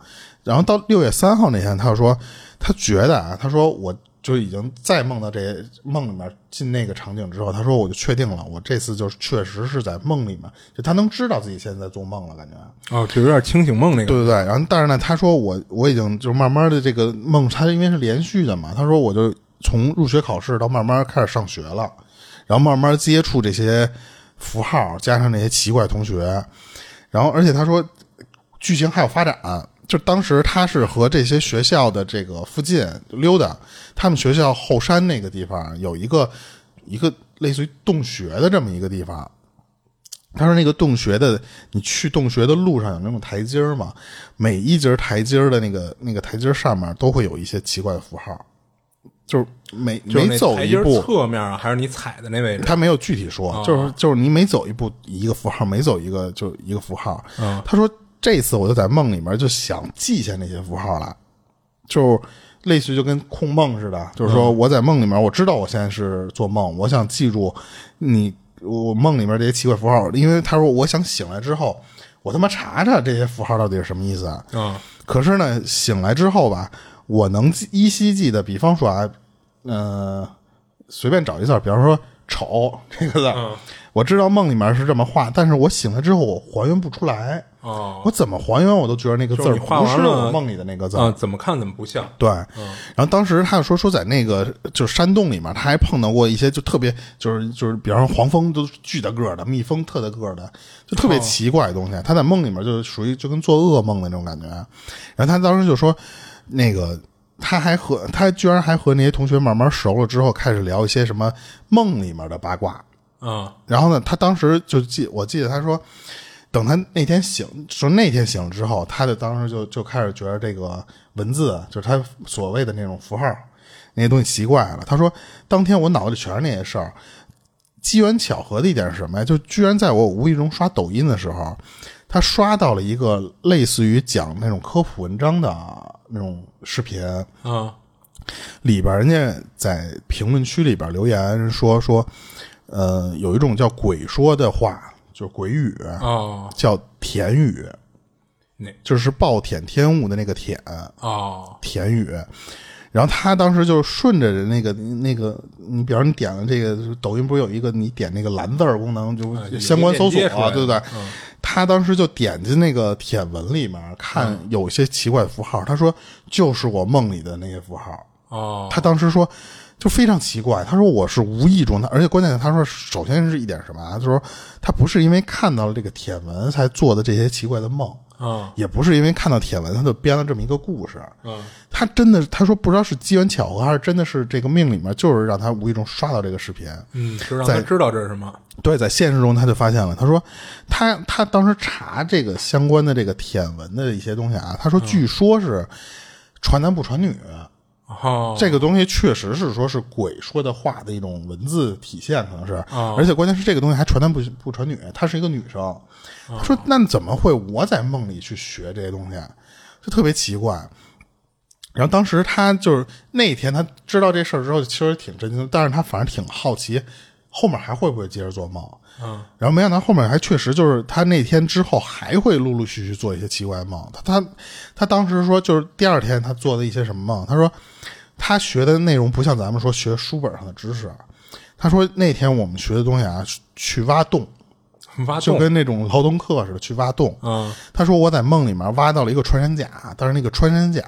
然后到六月三号那天，他就说他觉得啊，他说我。就已经再梦到这梦里面进那个场景之后，他说我就确定了，我这次就确实是在梦里面，就他能知道自己现在在做梦了，感觉哦，就有点清醒梦那个。对对对，然后但是呢，他说我我已经就慢慢的这个梦，他因为是连续的嘛，他说我就从入学考试到慢慢开始上学了，然后慢慢接触这些符号，加上那些奇怪同学，然后而且他说剧情还有发展。就当时他是和这些学校的这个附近溜达，他们学校后山那个地方有一个一个类似于洞穴的这么一个地方。他说那个洞穴的，你去洞穴的路上有那种台阶嘛？每一节台阶的那个那个台阶上面都会有一些奇怪的符号，就是每每走一步侧面啊，还是你踩的那位置？他没有具体说，就是就是你每走一步一个符号，每走一个就一个符号。他说。这次我就在梦里面就想记下那些符号来，就类似于就跟控梦似的，就是说我在梦里面我知道我现在是做梦，我想记住你我梦里面这些奇怪符号，因为他说我想醒来之后我他妈查查这些符号到底是什么意思啊？可是呢，醒来之后吧，我能依稀记得，比方说啊，嗯，随便找一字，比方说“丑”这个字，我知道梦里面是这么画，但是我醒了之后我还原不出来。哦，我怎么还原我都觉得那个字不是我梦里的那个字啊，怎么看怎么不像。对，然后当时他就说说在那个就是山洞里面，他还碰到过一些就特别就是就是，比方说黄蜂都巨大个的，蜜蜂特大个的，就特别奇怪的东西。他在梦里面就属于就跟做噩梦的那种感觉。然后他当时就说，那个他还和他居然还和那些同学慢慢熟了之后，开始聊一些什么梦里面的八卦。嗯，然后呢，他当时就记我记得他说。等他那天醒，说那天醒了之后，他就当时就就开始觉得这个文字，就是他所谓的那种符号，那些东西奇怪了。他说，当天我脑子里全是那些事儿。机缘巧合的一点是什么呀？就居然在我无意中刷抖音的时候，他刷到了一个类似于讲那种科普文章的那种视频啊，里边人家在评论区里边留言说说，呃，有一种叫鬼说的话。就是鬼语哦，叫田语，那就是暴殄天物的那个殄哦，田语。然后他当时就顺着那个那个，你比方你点了这个抖音，不是有一个你点那个蓝字功能，就相关搜索啊，对不对？他当时就点进那个帖文里面看，有些奇怪符号。他说就是我梦里的那些符号哦。他当时说。就非常奇怪，他说我是无意中的，而且关键他说，首先是一点什么啊？就是说他不是因为看到了这个帖文才做的这些奇怪的梦啊，也不是因为看到帖文他就编了这么一个故事嗯，他真的他说不知道是机缘巧合还是真的是这个命里面就是让他无意中刷到这个视频，嗯，是让他知道这是什么？对，在现实中他就发现了，他说他他当时查这个相关的这个帖文的一些东西啊，他说据说是传男不传女。哦，这个东西确实是说是鬼说的话的一种文字体现，可能是，而且关键是这个东西还传男不不传女，她是一个女生。说那怎么会我在梦里去学这些东西，就特别奇怪。然后当时他就是那天他知道这事儿之后，其实挺震惊，但是他反正挺好奇后面还会不会接着做梦？嗯，然后没想到后面还确实就是他那天之后还会陆陆续续做一些奇怪的梦。他他他当时说就是第二天他做的一些什么梦，他说他学的内容不像咱们说学书本上的知识，他说那天我们学的东西啊，去挖洞，挖洞，就跟那种劳动课似的去挖洞。嗯他说我在梦里面挖到了一个穿山甲，但是那个穿山甲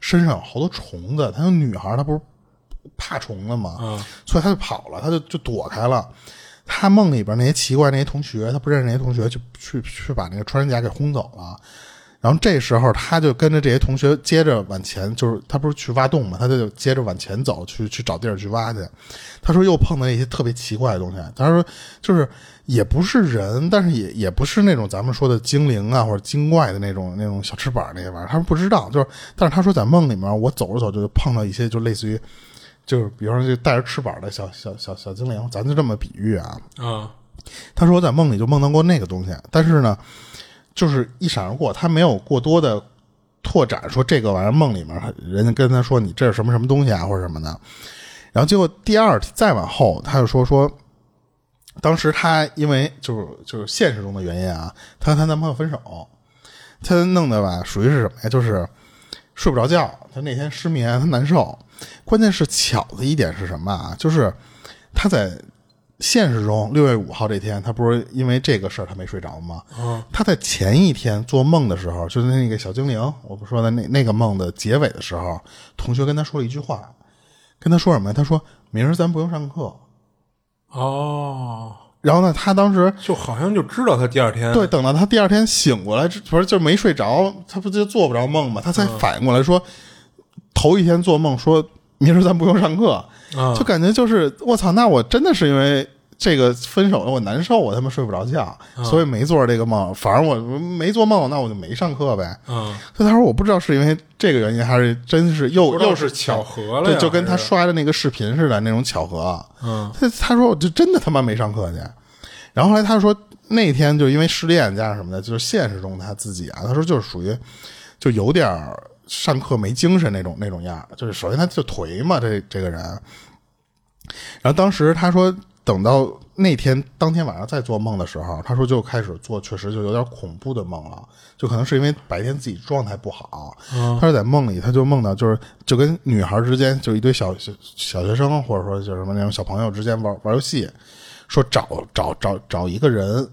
身上有好多虫子，他有女孩，她不是怕虫子吗？嗯所以她就跑了，她就就躲开了。他梦里边那些奇怪那些同学，他不认识那些同学，就去去把那个穿山甲给轰走了。然后这时候他就跟着这些同学接着往前，就是他不是去挖洞嘛，他就接着往前走，去去找地儿去挖去。他说又碰到一些特别奇怪的东西。他说就是也不是人，但是也也不是那种咱们说的精灵啊或者精怪的那种那种小翅膀那些玩意儿。他说不知道，就是但是他说在梦里面我走着走就碰到一些就类似于就是比方说就带着翅膀的小小小小精灵，咱就这么比喻啊。嗯他说我在梦里就梦到过那个东西，但是呢，就是一闪而过，他没有过多的拓展，说这个玩意儿梦里面人家跟他说你这是什么什么东西啊或者什么的，然后结果第二再往后他就说说，当时他因为就是就是现实中的原因啊，他和她男朋友分手，他弄的吧属于是什么呀？就是睡不着觉，他那天失眠，他难受。关键是巧的一点是什么啊？就是他在现实中六月五号这天，他不是因为这个事儿他没睡着吗？嗯他在前一天做梦的时候，就是那个小精灵，我不说的那那个梦的结尾的时候，同学跟他说了一句话，跟他说什么呀？他说明儿咱不用上课。哦，然后呢，他当时就好像就知道他第二天对，等到他第二天醒过来，不是就没睡着，他不就做不着梦吗？他才反应过来说，头一天做梦说明儿咱不用上课，啊。就感觉就是我操，那我真的是因为这个分手了，我难受，我他妈睡不着觉，所以没做这个梦。反正我没做梦，那我就没上课呗。嗯，所以他说我不知道是因为这个原因，还是真是又不知道又是巧合了对，呀就跟他还是？刷的那个视频似的那种巧合。嗯。他他说我就真的他妈没上课去，然后后来他说那天就因为失恋加上什么的，就是现实中他自己啊，他说就是属于就有点儿上课没精神那种那种样，就是首先他就颓嘛，这这个人。然后当时他说，等到那天当天晚上再做梦的时候，他说就开始做，确实就有点恐怖的梦了，就可能是因为白天自己状态不好。他说在梦里他就梦到就是就跟女孩之间就一堆小小小学生或者说就什么那种小朋友之间玩玩游戏，说找找找找一个人。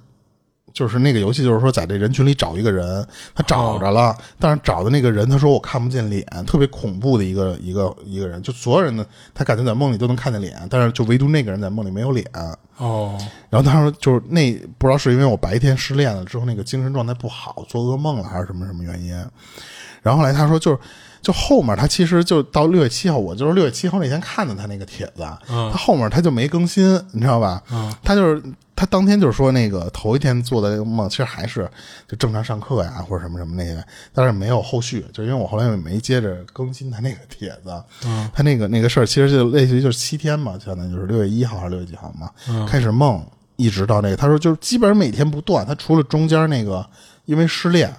就是那个游戏，就是说在这人群里找一个人，他找着了，但是找的那个人，他说我看不见脸，特别恐怖的一个一个一个人，就所有人呢，他感觉在梦里都能看见脸，但是就唯独那个人在梦里没有脸。哦，然后他说，就是那不知道是因为我白天失恋了之后那个精神状态不好，做噩梦了还是什么什么原因。然后后来他说，就是就后面他其实就到六月七号，我就是六月七号那天看的他那个帖子，他后面他就没更新，你知道吧？他就是他当天就是说那个头一天做的那个梦，其实还是就正常上课呀或者什么什么那些，但是没有后续，就因为我后来也没接着更新他那个帖子，他那个那个事儿其实就类似于就是七天嘛，相当于就是六月一号还是六月几号嘛，开始梦一直到那个，他说就是基本上每天不断，他除了中间那个因为失恋。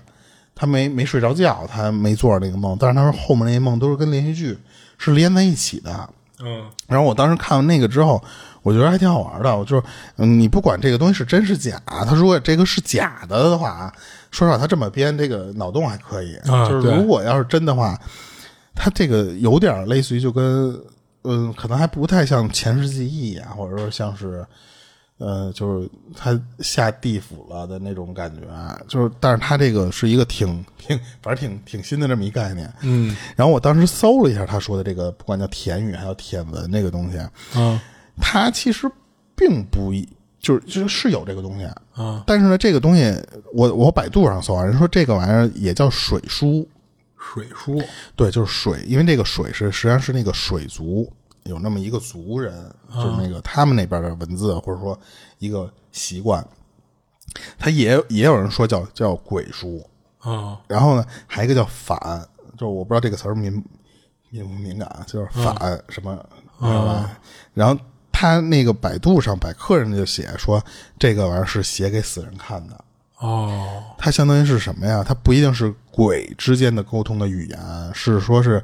他没没睡着觉，他没做那个梦，但是他说后面那些梦都是跟连续剧是连在一起的。嗯然后我当时看完那个之后，我觉得还挺好玩的。我就是，嗯，你不管这个东西是真是假，他如果这个是假的的话，说实话，他这么编这个脑洞还可以。啊就是如果要是真的话，他这个有点类似于就跟，嗯，可能还不太像前世记忆啊，或者说像是。呃，就是他下地府了的那种感觉，就是，但是他这个是一个挺挺，反正挺挺新的这么一概念。嗯。然后我当时搜了一下他说的这个，不管叫田语还有舔文这个东西，啊它其实并不一，就是就是是有这个东西，啊，但是呢，这个东西我我百度上搜啊，人说这个玩意儿也叫水书，水书。对，就是水，因为这个水是实际上是那个水族有那么一个族人，就是那个他们那边的文字或者说一个习惯，他也也有人说叫叫鬼书，啊。然后呢，还有一个叫反，就是我不知道这个词儿敏敏不敏感啊，就是反什么，知道吧？然后他那个百度上百科人家就写说，这个玩意儿是写给死人看的。哦。它相当于是什么呀？它不一定是鬼之间的沟通的语言，是说是，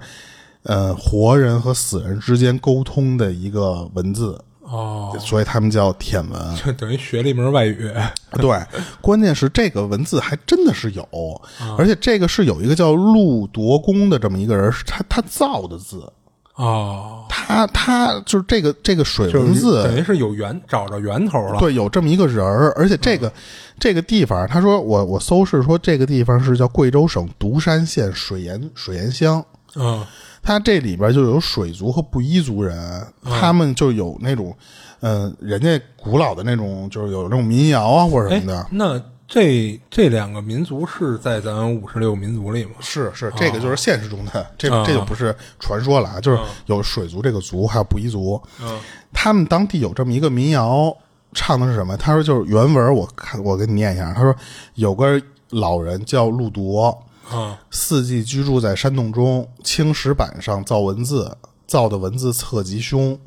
呃，活人和死人之间沟通的一个文字。哦，所以他们叫舔文。就等于学了一门外语。对，关键是这个文字还真的是有，而且这个是有一个叫陆夺公的这么一个人，是他他造的字，哦，他他就是这个这个水就是文字，等于是有源找着源头了。对，有这么一个人儿，而且这个、这个地方，他说我我搜是说这个地方是叫贵州省独山县水岩水岩乡，嗯，它这里边就有水族和布依族人，他们就有那种，嗯、人家古老的那种，就是有那种民谣啊或者什哎么的。，那这这两个民族是在咱五十六个民族里吗？是是，这个就是现实中的，这啊这就不是传说了啊，就是有水族这个族，还有布依族，嗯他们当地有这么一个民谣，唱的是什么？他说就是原文，我看我给你念一下。他说有个老人叫路铎，啊四季居住在山洞中，青石板上造文字，造的文字侧吉凶。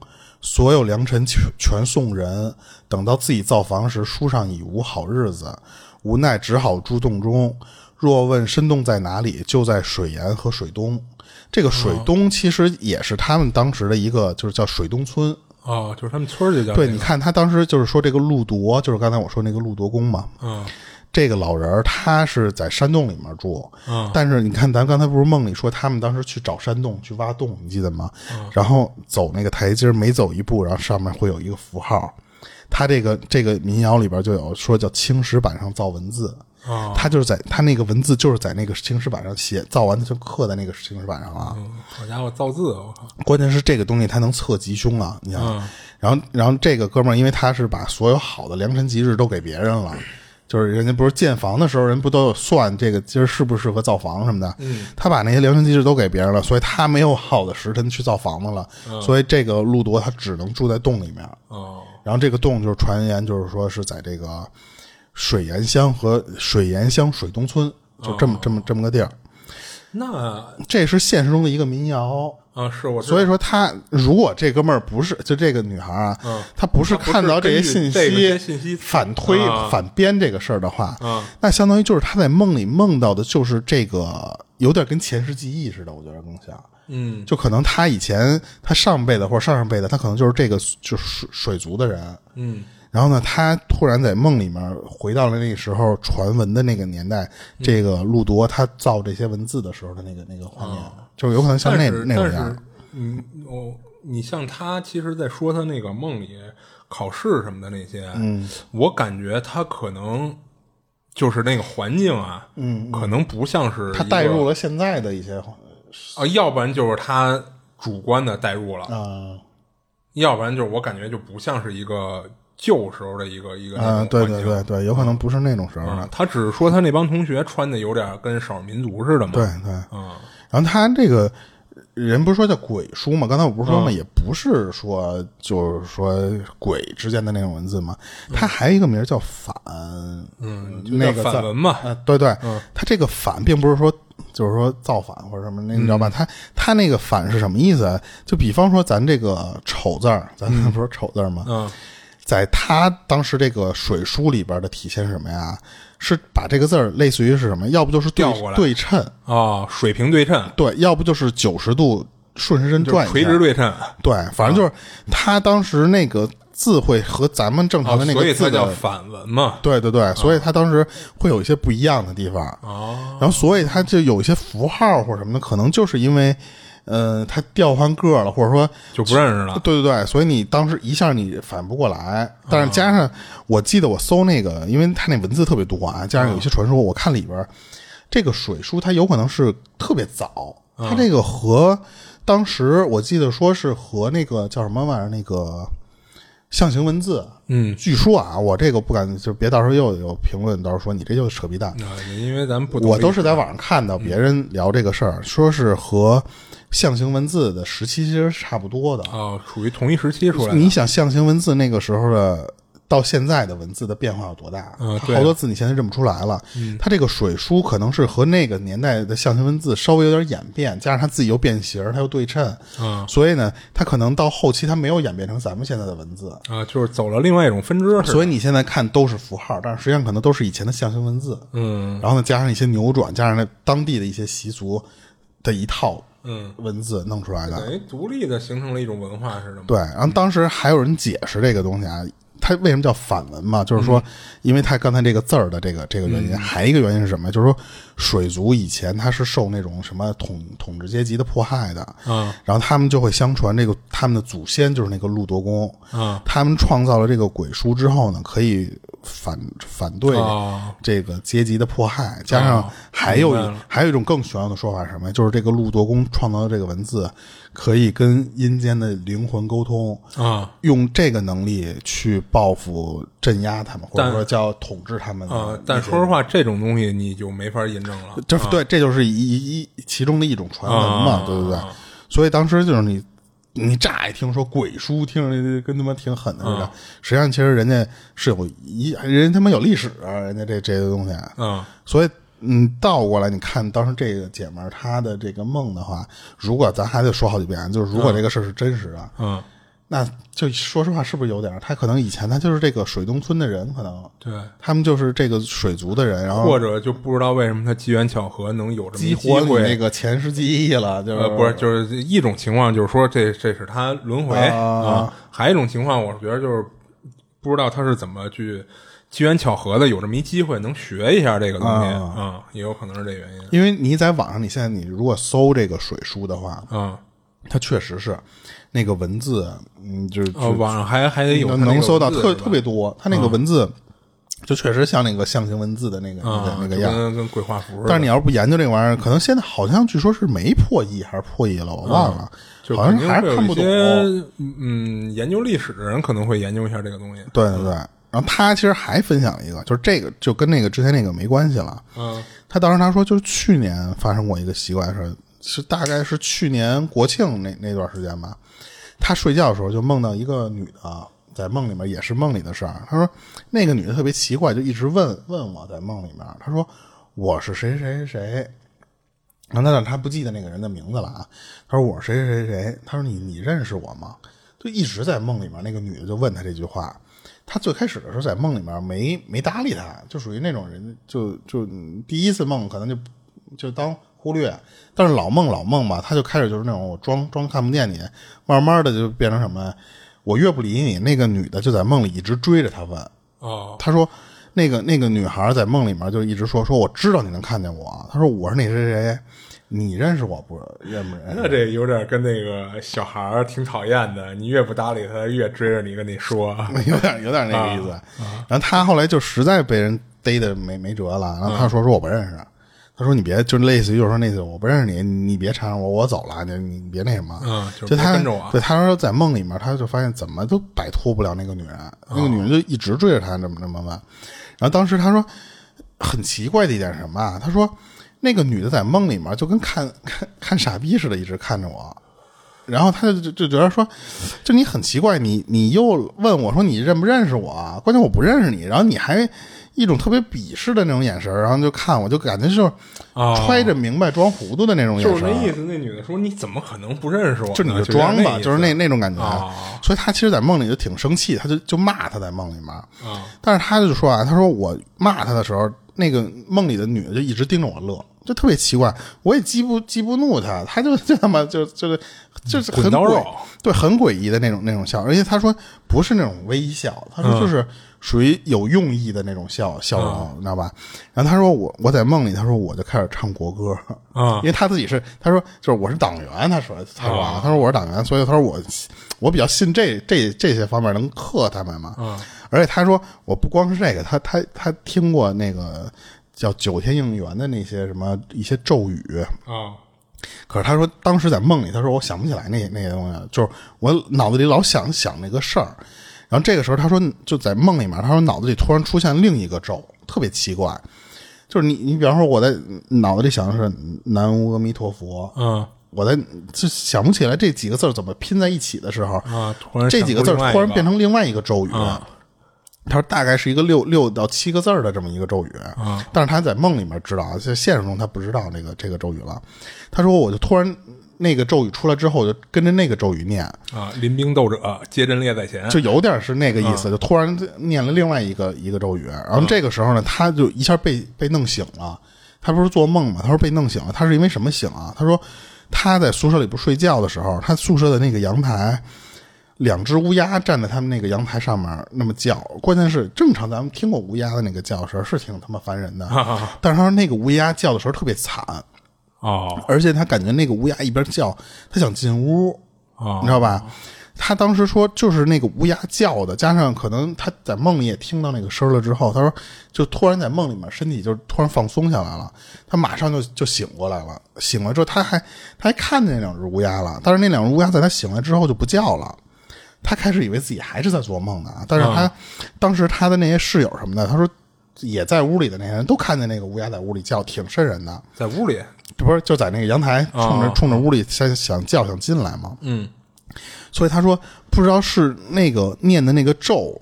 所有良辰全全送人，等到自己造房时，书上已无好日子，无奈只好住洞中。若问深洞在哪里，就在水岩和水东。这个水东其实也是他们当时的一个，就是叫水东村。哦，就是他们村儿就叫对，这个你看他当时就是说这个陆铎，就是刚才我说那个陆铎公嘛。嗯这个老人儿他是在山洞里面住，嗯但是你看咱刚才不是梦里说他们当时去找山洞去挖洞，你记得吗？然后走那个台阶儿每走一步，然后上面会有一个符号。他这个这个民谣里边就有说叫青石板上造文字，哦他就是在他那个文字就是在那个青石板上写，造完他就刻在那个青石板上了。嗯，好家伙，造字，我靠，关键是这个东西它能测吉凶啊，你想，嗯然后然后这个哥们儿，因为他是把所有好的良辰吉日都给别人了，就是人家不是建房的时候，人不都有算这个今儿适不适合造房什么的，嗯，他把那些良辰吉日都给别人了，所以他没有好的时辰去造房子了，所以这个路铎他只能住在洞里面，哦然后这个洞就是传言就是说是在这个水岩乡和水岩乡水东村，就这么、这么这么个地儿，那这是现实中的一个民谣。啊，是我所以说他如果这哥们儿不是就这个女孩啊，嗯她不是看到这些信根据这个些信息反推、啊反编这个事儿的话，嗯那相当于就是他在梦里梦到的就是这个，有点跟前世记忆似的，我觉得更像。嗯就可能他以前他上辈子或者上上辈子，他可能就是这个就是水水族的人，嗯然后呢，他突然在梦里面回到了那个时候传闻的那个年代，这个路铎他造这些文字的时候的那个那个画面，就有可能像那那种样。是。，嗯，哦你像他，其实在说他那个梦里考试什么的那些，嗯，我感觉他可能就是那个环境啊，嗯，可能不像是他带入了现在的一些啊，要不然就是他主观的带入了，啊。要不然就是我感觉就不像是一个旧时候的一个一个那啊，对对对对，有可能不是那种时候的，啊他只是说他那帮同学穿的有点跟少数民族似的嘛，对对。嗯。然后他这个人不是说叫鬼书嘛？刚才我不是说嘛，嗯。也不是说就是说鬼之间的那种文字嘛，他还有一个名叫反，嗯，那个反文嘛，啊，对对，他这个反并不是说就是说造反或者什么，那你知道吧？他他那个反是什么意思啊？就比方说咱这个丑字儿，咱 不是丑字儿吗？嗯在他当时这个水书里边的体现是什么呀？是把这个字儿类似于是什么？要不就是对调过来。对称，啊，水平对称，对，要不就是九十度顺时针转垂直对称，对，反正就是他当时那个字会和咱们正常啊的那所以它叫个字的，反文嘛，对对对，所以他当时会有一些不一样的地方，哦，然后所以他就有一些符号或者什么的，可能就是因为，呃，他调换个了，或者说就不认识了，对对对，所以你当时一下你反不过来，但是加上我记得我搜那个，因为它那文字特别多啊，加上有一些传说，我看里边儿这个水书它有可能是特别早，它这个和当时我记得说是和那个叫什么玩意儿那个象形文字，嗯，据说啊，我这个不敢，就别到时候又有评论，到时候说你这就是扯皮蛋，啊，因为咱们不我都是在网上看到别人聊这个事儿，说是和象形文字的时期其实是差不多的。啊，属于同一时期出来的，你想象形文字那个时候的到现在的文字的变化有多大？嗯好多字你现在认不出来了。它这个水书可能是和那个年代的象形文字稍微有点演变，加上它自己又变形，它又对称，嗯所以呢，它可能到后期它没有演变成咱们现在的文字。啊，就是走了另外一种分支，所以你现在看都是符号，但是实际上可能都是以前的象形文字。嗯然后呢，加上一些扭转，加上那当地的一些习俗的一套嗯，文字弄出来的。等于独立的形成了一种文化似的吗。对，然后当时还有人解释这个东西啊，它为什么叫反文嘛？就是说，因为它刚才这个字儿的这个这个原因，还一个原因是什么？就是说，水族以前它是受那种什么统统治阶级的迫害的，嗯，然后他们就会相传这个他们的祖先就是那个陆夺公，嗯，他们创造了这个鬼书之后呢，可以反反对哦。这个阶级的迫害，加上还有还有一种更玄妙的说法是什么？就是这个陆夺公创造的这个文字，可以跟阴间的灵魂沟通，啊用这个能力去报复、镇压他们，或者说叫统治他们的啊！一些但说实话，这种东西你就没法印证了。这对，这就是一一其中的一种传闻嘛，啊对不对？所以当时就是你，你乍一听说鬼书，听着跟他妈挺狠的似的，啊实际上其实人家是有一人他妈有历史啊，人家这这些东西，嗯所以。嗯，倒过来你看，当时这个姐们儿她的这个梦的话，如果咱还得说好几遍，就是如果这个事儿是真实的，嗯，那就说实话，是不是有点儿？他可能以前他就是这个水东村的人，可能对。他们就是这个水族的人，然后或者就不知道为什么他机缘巧合能有这么一机激活你会，那个前世记忆了，就是、呃，不是，就是一种情况，就是说这这是他轮回啊还有一种情况，我觉得就是不知道他是怎么去机缘巧合的有这么一机会能学一下这个东西啊啊、也有可能是这原因因为你在网上，你现在你如果搜这个水书的话，啊。它确实是那个文字，嗯，就是呃，网上还还得有能搜到特特别多，他那个文字就确实像那个象形文字的那个、那啊个，那个样。跟跟鬼画符。但是你要是不研究这个玩意儿，可能现在好像据说是没破译还是破译了，我忘了，就好像还是看不懂。嗯，研究历史的人可能会研究一下这个东西。对对对，然后他其实还分享了一个，就是这个就跟那个之前那个没关系了。嗯他当时他说，就是去年发生过一个奇怪的事儿，是大概是去年国庆那那段时间吧。他睡觉的时候就梦到一个女的，在梦里面也是梦里的事儿。他说那个女的特别奇怪，就一直问问我在梦里面，他说我是谁谁谁谁。然后他他不记得那个人的名字了啊。他说我是谁谁谁谁。他说你你认识我吗？就一直在梦里面，那个女的就问他这句话。他最开始的时候在梦里面没没搭理他，就属于那种人，就就第一次梦可能就就当忽略，但是老梦老梦吧，他就开始就是那种我装装看不见你，慢慢的就变成什么，我越不理你，那个女的就在梦里一直追着他问，哦他说那个那个女孩在梦里面就一直说说我知道你能看见我，他说我是那谁谁谁，你认识我不认不认识？那这有点跟那个小孩儿挺讨厌的，你越不搭理他，越追着你跟你说。有点有点那个意思。啊然后他后来就实在被人逮的没没辙了，然后他说说我不认识，他说你别就类似于就是说那次我不认识你，你别缠上我，我走了，你你别那什么。嗯就就他跟着我对他说在梦里面，他就发现怎么都摆脱不了那个女人，那个女人就一直追着他怎么怎么问。然后当时他说很奇怪的一点是什么啊？他说那个女的在梦里面就跟看看看傻逼似的，一直看着我。然后他就就就觉得说，就你很奇怪，你你又问我说你认不认识我啊？关键我不认识你，然后你还一种特别鄙视的那种眼神，然后就看我，就感觉就是哦揣着明白装糊涂的那种眼神，就是那意思，那女的说：“你怎么可能不认识我？”就你就装吧，就是那那种感觉。哦所以他其实，在梦里就挺生气，他就就骂他在梦里面。啊但是他就说啊，他说我骂他的时候，那个梦里的女的就一直盯着我乐，就特别奇怪。我也激不激不怒他，他就 就他妈就就是就是很诡对，很诡异的那种那种笑。而且他说不是那种微笑，他说就是属于有用意的那种笑笑容，你知道吧？然后他说我我在梦里，他说我就开始唱国歌啊因为他自己是他说就是我是党员，他说他说啊，他说我是党员，所以他说我我比较信这这这些方面能克他们嘛。嗯而且他说我不光是这个，他他他听过那个叫九天应元的那些什么一些咒语。啊可是他说，当时在梦里，他说我想不起来那那些东西，就是我脑子里老想想那个事儿。然后这个时候，他说就在梦里面，他说脑子里突然出现另一个咒，特别奇怪，就是你你比方说我在脑子里想的是南无阿弥陀佛，嗯我在就想不起来这几个字怎么拼在一起的时候，啊！突然这几个字突然变成成另外一个咒语。啊他说大概是一个六六到七个字儿的这么一个咒语，啊但是他在梦里面知道啊，在现实中他不知道这个这个咒语了。他说我就突然那个咒语出来之后，我就跟着那个咒语念，啊！临兵斗者，皆阵列在前。就有点是那个意思，就突然念了另外一个一个咒语，然后这个时候呢，他就一下被被弄醒了。他不是做梦嘛？他说被弄醒了，他是因为什么醒啊？他说他在宿舍里不睡觉的时候，他宿舍的那个阳台，两只乌鸦站在他们那个阳台上面那么叫。关键是正常咱们听过乌鸦的那个叫声是挺他妈烦人的，但是他说那个乌鸦叫的时候特别惨，哦而且他感觉那个乌鸦一边叫，他想进屋，哦你知道吧？他当时说，就是那个乌鸦叫的，加上可能他在梦里也听到那个声了之后，他说就突然在梦里面身体就突然放松下来了，他马上就就醒过来了。醒了之后，他还他还看见那两只乌鸦了，但是那两只乌鸦在他醒来之后就不叫了。他开始以为自己还是在做梦呢，但是他、当时他的那些室友什么的，他说也在屋里的那些人都看见那个乌鸦在屋里叫，挺瘆人的。在屋里，这不是就在那个阳台冲着、哦冲着屋里想想叫想进来吗？嗯，所以他说不知道是那个念的那个咒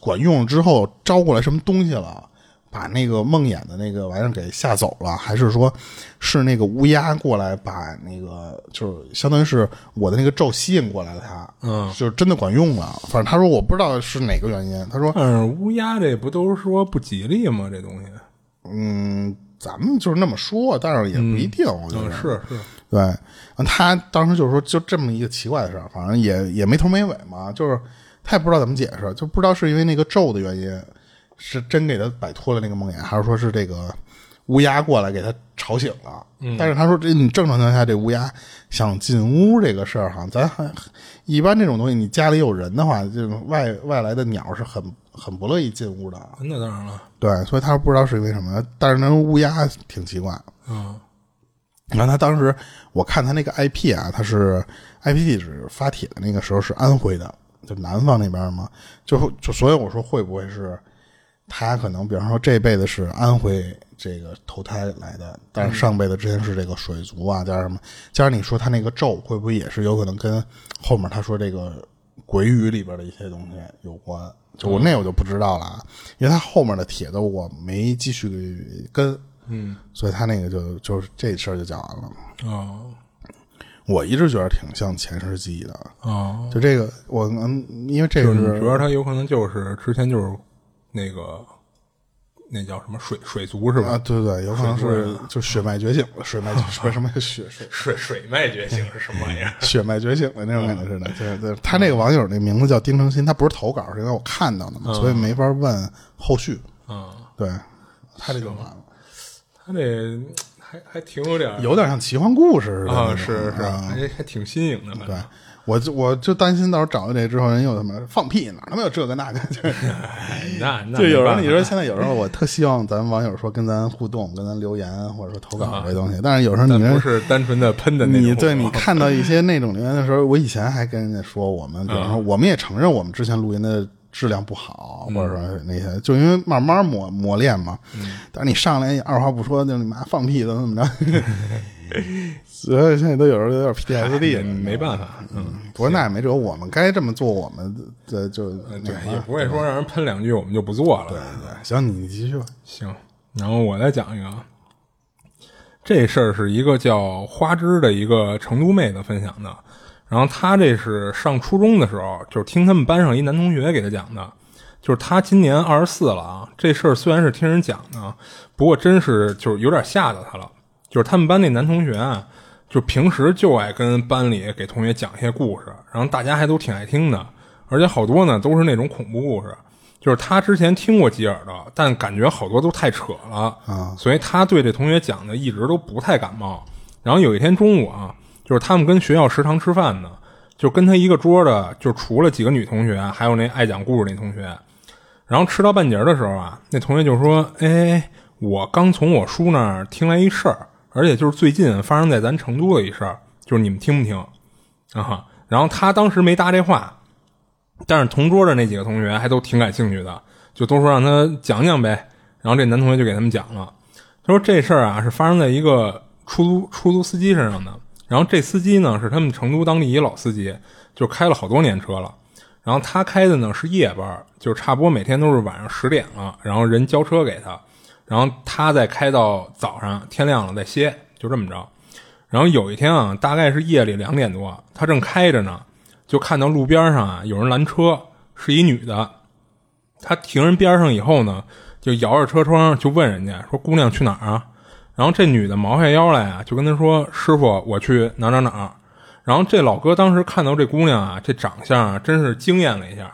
管用了之后招过来什么东西了，把那个梦魇的那个玩意儿给吓走了，还是说是那个乌鸦过来把那个就是相当于是我的那个咒吸引过来了他，嗯，就是真的管用了。反正他说我不知道是哪个原因，他说但是乌鸦这不都是说不吉利吗？这东西，嗯，咱们就是那么说，但是也不一定，我觉嗯，得是是，对，他当时就是说，就这么一个奇怪的事儿，反正也也没头没尾嘛，就是他也不知道怎么解释，就不知道是因为那个咒的原因，是真给他摆脱了那个梦魇，还是说是这个乌鸦过来给他吵醒了。但是他说，这你正常情况下，这乌鸦想进屋这个事儿哈，咱还一般这种东西，你家里有人的话，这种外外来的鸟是很很不乐意进屋的。那当然了，对，所以他不知道是因为什么，但是那乌鸦挺奇怪。嗯然后他当时我看他那个 IP 啊，他是 IP 地址发帖的那个时候是安徽的，就南方那边嘛，就就所以我说会不会是他可能比方说这辈子是安徽这个投胎来的，但是上辈子之前是这个水族啊，加上什么，加上你说他那个咒会不会也是有可能跟后面他说这个鬼语里边的一些东西有关？就我那我就不知道了啊，因为他后面的帖子我没继续跟。嗯所以他那个就就是这事儿就讲完了。哦我一直觉得挺像前世记忆的，哦，就这个我嗯，因为这个是是你觉得他有可能就是之前就是那个那叫什么水水族是吧？啊，对对，有可能是就血脉觉醒了，水脉不是什么血水水水脉觉醒是什么玩意儿？血脉觉醒的那种感觉似的。对对，他那个网友那名字叫丁成新，他不是投稿，是因为我看到的嘛，所以没法问后续。嗯，对，他这就完了，他这还还挺有点有点像奇幻故事似的是是，啊还还挺新颖的，反对正。，我就我就担心到时候找到这之后，人又他妈放屁哪他妈有这个那个，就那那就有时候你说现在有时候我特希望咱网友说跟咱互动，跟咱留言或者说投稿啊这东西，但是有时候你不是单纯的喷的那种。你对你看到一些那种留言的时候，我以前还跟人家说，我们比如说我们也承认我们之前录音的质量不好，或者说是那些，就因为慢慢磨磨练嘛。但是你上来二话不说就你妈放屁怎么怎么着，所以现在都有时候有点 PTSD，没办法，嗯，不过那也没辙，我们该这么做，我们的就对，也不会说让人喷两句我们就不做了。对对，行，你继续吧。行，然后我再讲一个啊，这事儿是一个叫花枝的一个成都妹子分享的。然后她这是上初中的时候，就是听他们班上一男同学给她讲的，就是她今年二十四了啊。这事儿虽然是听人讲的，不过真是就是有点吓到她了。就是他们班那男同学啊，就平时就爱跟班里给同学讲一些故事，然后大家还都挺爱听的，而且好多呢都是那种恐怖故事。就是他之前听过几耳的，但感觉好多都太扯了啊，所以他对这同学讲的一直都不太感冒。然后有一天中午啊，就是他们跟学校食堂吃饭呢，就跟他一个桌的，就除了几个女同学，还有那爱讲故事那同学。然后吃到半截的时候啊，那同学就说：“哎，我刚从我叔那儿听来一事儿，而且就是最近发生在咱成都的一事儿，就是你们听不听？”啊，然后他当时没搭这话，但是同桌的那几个同学还都挺感兴趣的，就都说让他讲讲呗。然后这男同学就给他们讲了，他说这事儿啊是发生在一个出租出租司机身上的。然后这司机呢是他们成都当地一老司机，就开了好多年车了。然后他开的呢是夜班，就差不多每天都是晚上十点了，然后人交车给他，然后他再开到早上天亮了再歇，就这么着。然后有一天啊，大概是夜里两点多，他正开着呢，就看到路边上啊有人拦车，是一女的。他停人边上以后呢，就摇着车窗就问人家说：“姑娘去哪儿啊？”然后这女的毛下腰来啊，就跟他说：“师傅，我去哪哪哪。”然后这老哥当时看到这姑娘啊，这长相啊，真是惊艳了一下，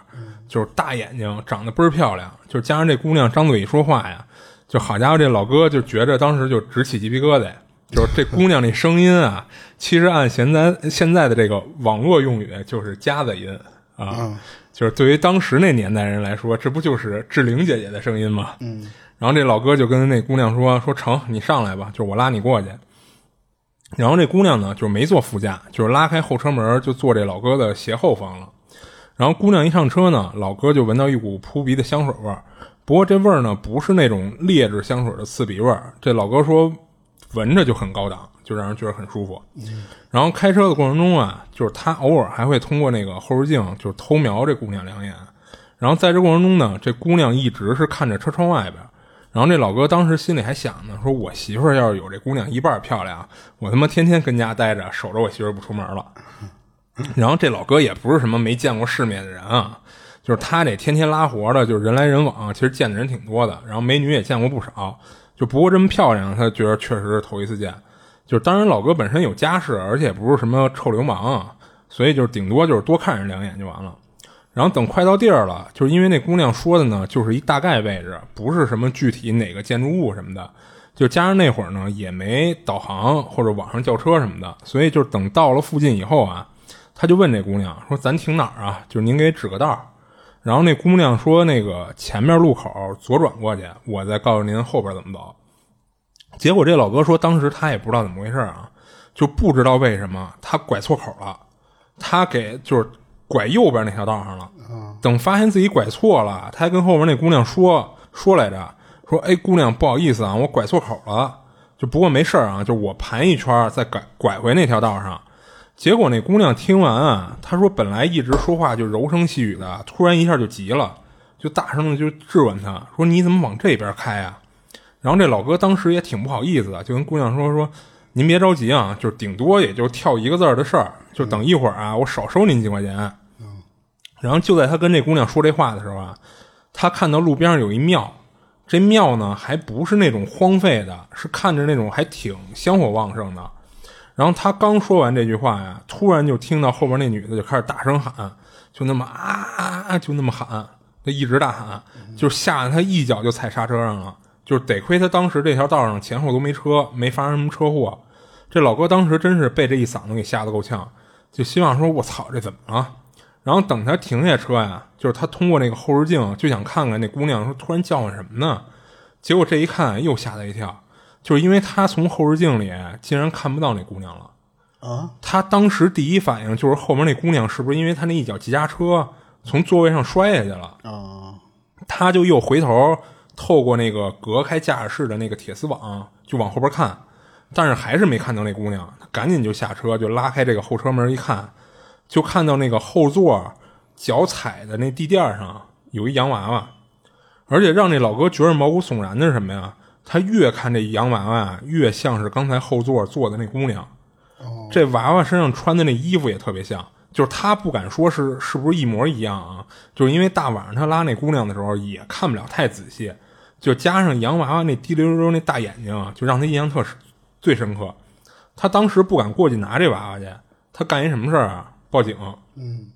就是大眼睛，长得倍儿漂亮，就是加上这姑娘张嘴一说话呀，就好家伙，这老哥就觉着当时就直起鸡皮疙瘩。就是这姑娘那声音啊，其实按现在现在的这个网络用语，就是夹子音啊。就是对于当时那年代人来说，这不就是志玲姐姐的声音吗？嗯。然后这老哥就跟那姑娘说：“说成，你上来吧，就是我拉你过去。”然后这姑娘呢，就没坐副驾，就是拉开后车门就坐这老哥的斜后方了。然后姑娘一上车呢，老哥就闻到一股扑鼻的香水味儿。不过这味儿呢，不是那种劣质香水的刺鼻味儿。这老哥说。闻着就很高档，就让人觉得很舒服。然后开车的过程中啊，就是他偶尔还会通过那个后视镜，就是偷瞄这姑娘两眼。然后在这过程中呢，这姑娘一直是看着车窗外边。然后这老哥当时心里还想呢，说我媳妇儿要是有这姑娘一半漂亮，我他妈天天跟家待着，守着我媳妇不出门了。然后这老哥也不是什么没见过世面的人啊，就是他这天天拉活的，就是人来人往，其实见的人挺多的，然后美女也见过不少。就不过这么漂亮，他觉得确实是头一次见。就是当然老哥本身有家室，而且也不是什么臭流氓，所以就是顶多就是多看人两眼就完了。然后等快到地儿了，就是因为那姑娘说的呢，就是一大概位置，不是什么具体哪个建筑物什么的。就加上那会儿呢也没导航或者网上叫车什么的，所以就等到了附近以后啊，他就问这姑娘说：“咱停哪儿啊？就是您给指个道。”然后那姑娘说：“那个前面路口左转过去，我再告诉您后边怎么走。”结果这老哥说，当时他也不知道怎么回事啊，就不知道为什么他拐错口了，他给就是拐右边那条道上了。等发现自己拐错了，他还跟后边那姑娘说说来着，说：“哎，姑娘，不好意思啊，我拐错口了。就不过没事啊，就我盘一圈再拐拐回那条道上。”结果那姑娘听完啊，她说本来一直说话就柔声细语的，突然一下就急了，就大声的就质问她说：“你怎么往这边开啊？”然后这老哥当时也挺不好意思的，就跟姑娘说：“说您别着急啊，就是顶多也就跳一个字的事儿，就等一会儿啊，我少收您几块钱。”然后就在他跟这姑娘说这话的时候啊，他看到路边上有一庙，这庙呢还不是那种荒废的，是看着那种还挺香火旺盛的。然后他刚说完这句话呀，突然就听到后边那女的就开始大声喊，就那么啊，就那么喊，他一直大喊，就吓得他一脚就踩刹车上了。就是得亏他当时这条道上前后都没车，没发生什么车祸。这老哥当时真是被这一嗓子给吓得够呛，就希望说：“我操，这怎么了？”然后等他停下车呀，就是他通过那个后视镜就想看看那姑娘，说突然叫唤什么呢？结果这一看又吓他一跳。就是因为他从后视镜里竟然看不到那姑娘了啊！他当时第一反应就是后面那姑娘是不是因为他那一脚急刹车从座位上摔下去了啊？他就又回头透过那个隔开驾驶室的那个铁丝网就往后边看，但是还是没看到那姑娘。他赶紧就下车，就拉开这个后车门一看，就看到那个后座脚踩的那地垫上有一洋娃娃，而且让那老哥觉得毛骨悚然的是什么呀？他越看这洋娃娃，越像是刚才后座坐的那姑娘。这娃娃身上穿的那衣服也特别像，就是他不敢说是是不是一模一样啊？就是因为大晚上他拉那姑娘的时候也看不了太仔细，就加上洋娃娃那滴溜溜那大眼睛，就让他印象特最深刻。他当时不敢过去拿这娃娃去，他干一什么事儿啊？报警。嗯，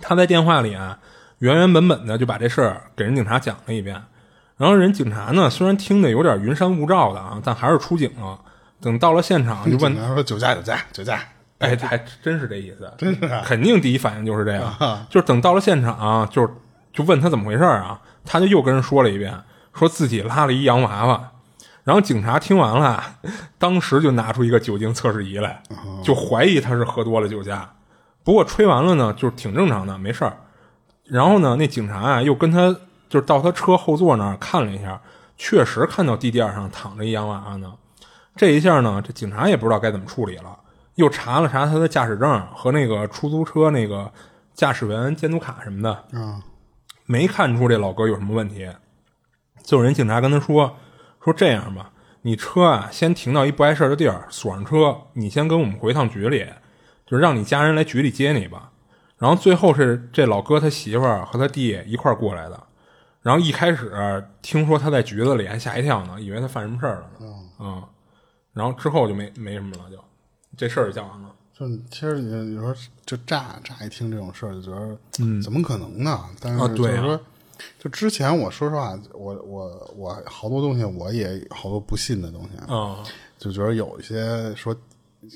他在电话里啊，原原本本的就把这事儿给人警察讲了一遍。然后人警察呢，虽然听得有点云山雾罩的啊，但还是出警了。等到了现场，就问他说：“酒驾，酒驾，酒驾。”哎，还真是这意思，真是，肯定第一反应就是这样。就是等到了现场，就就问他怎么回事啊？他就又跟人说了一遍，说自己拉了一洋娃娃。然后警察听完了，当时就拿出一个酒精测试仪来，就怀疑他是喝多了酒驾。不过吹完了呢，就是挺正常的，没事儿。然后呢，那警察啊，又跟他。就是到他车后座那儿看了一下，确实看到地垫上躺着一洋娃娃呢。这一下呢，这警察也不知道该怎么处理了，又查了查他的驾驶证和那个出租车那个驾驶员监督卡什么的，嗯，没看出这老哥有什么问题。就人警察跟他说：“说这样吧，你车啊先停到一不碍事的地儿，锁上车，你先跟我们回趟局里，就让你家人来局里接你吧。然后最后是这老哥他媳妇儿和他弟一块儿过来的。”然后一开始听说他在局子里，还吓一跳呢，以为他犯什么事儿了呢。嗯，然后之后就没没什么了，就。这事儿就讲完了。就其实你你说就乍乍一听这种事儿，就觉得嗯，怎么可能呢？但是就是说，就之前我说实话，我我我好多东西我也好多不信的东西，嗯，就觉得有一些说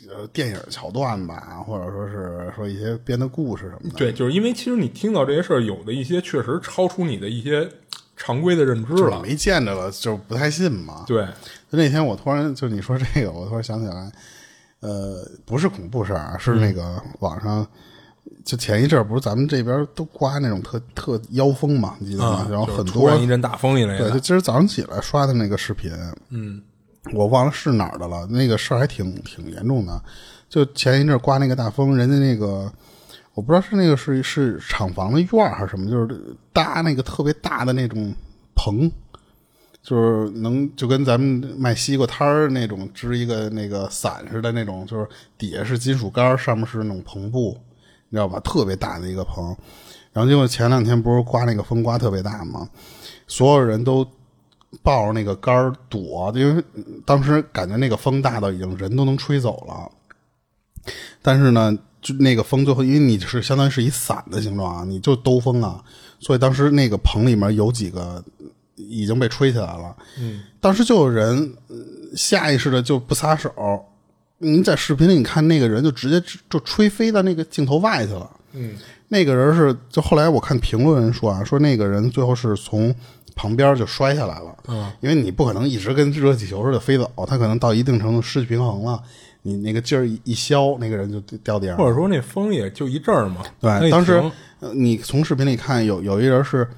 呃电影桥段吧，或者说是说一些编的故事什么的，对，就是因为其实你听到这些事儿，有的一些确实超出你的一些常规的认知了。没见着了，就不太信嘛。对，就那天我突然就你说这个，我突然想起来，呃，不是恐怖事儿啊，是那个网上。就前一阵儿不是咱们这边都刮那种特特妖风嘛，你记得吗？然后很多突然一阵大风一类对，就的。今儿早上起来刷的那个视频，嗯，我忘了是哪儿的了。那个事儿还挺挺严重的。就前一阵刮那个大风，人家那个我不知道是那个是是厂房的院儿还是什么，就是搭那个特别大的那种棚，就是能就跟咱们卖西瓜摊儿那种支一个那个伞似的那种，就是底下是金属杆儿，上面是那种篷布，你知道吧？特别大的一个棚。然后结果前两天不是刮那个风刮特别大吗？所有人都抱着那个杆儿躲，因为当时感觉那个风大到已经人都能吹走了。但是呢，就那个风最后，因为你是相当于是一伞的形状啊，你就兜风啊，所以当时那个棚里面有几个已经被吹起来了。嗯，当时就有人呃下意识的就不撒手。你在视频里你看那个人就直接就吹飞到那个镜头外去了。嗯，那个人是就后来我看评论人说啊，说那个人最后是从旁边就摔下来了。嗯，因为你不可能一直跟热气球似的飞走，他可能到一定程度失去平衡了，你那个劲儿一一消，那个人就掉地上。或者说那风也就一阵儿嘛。对，当时呃你从视频里看，有有一人是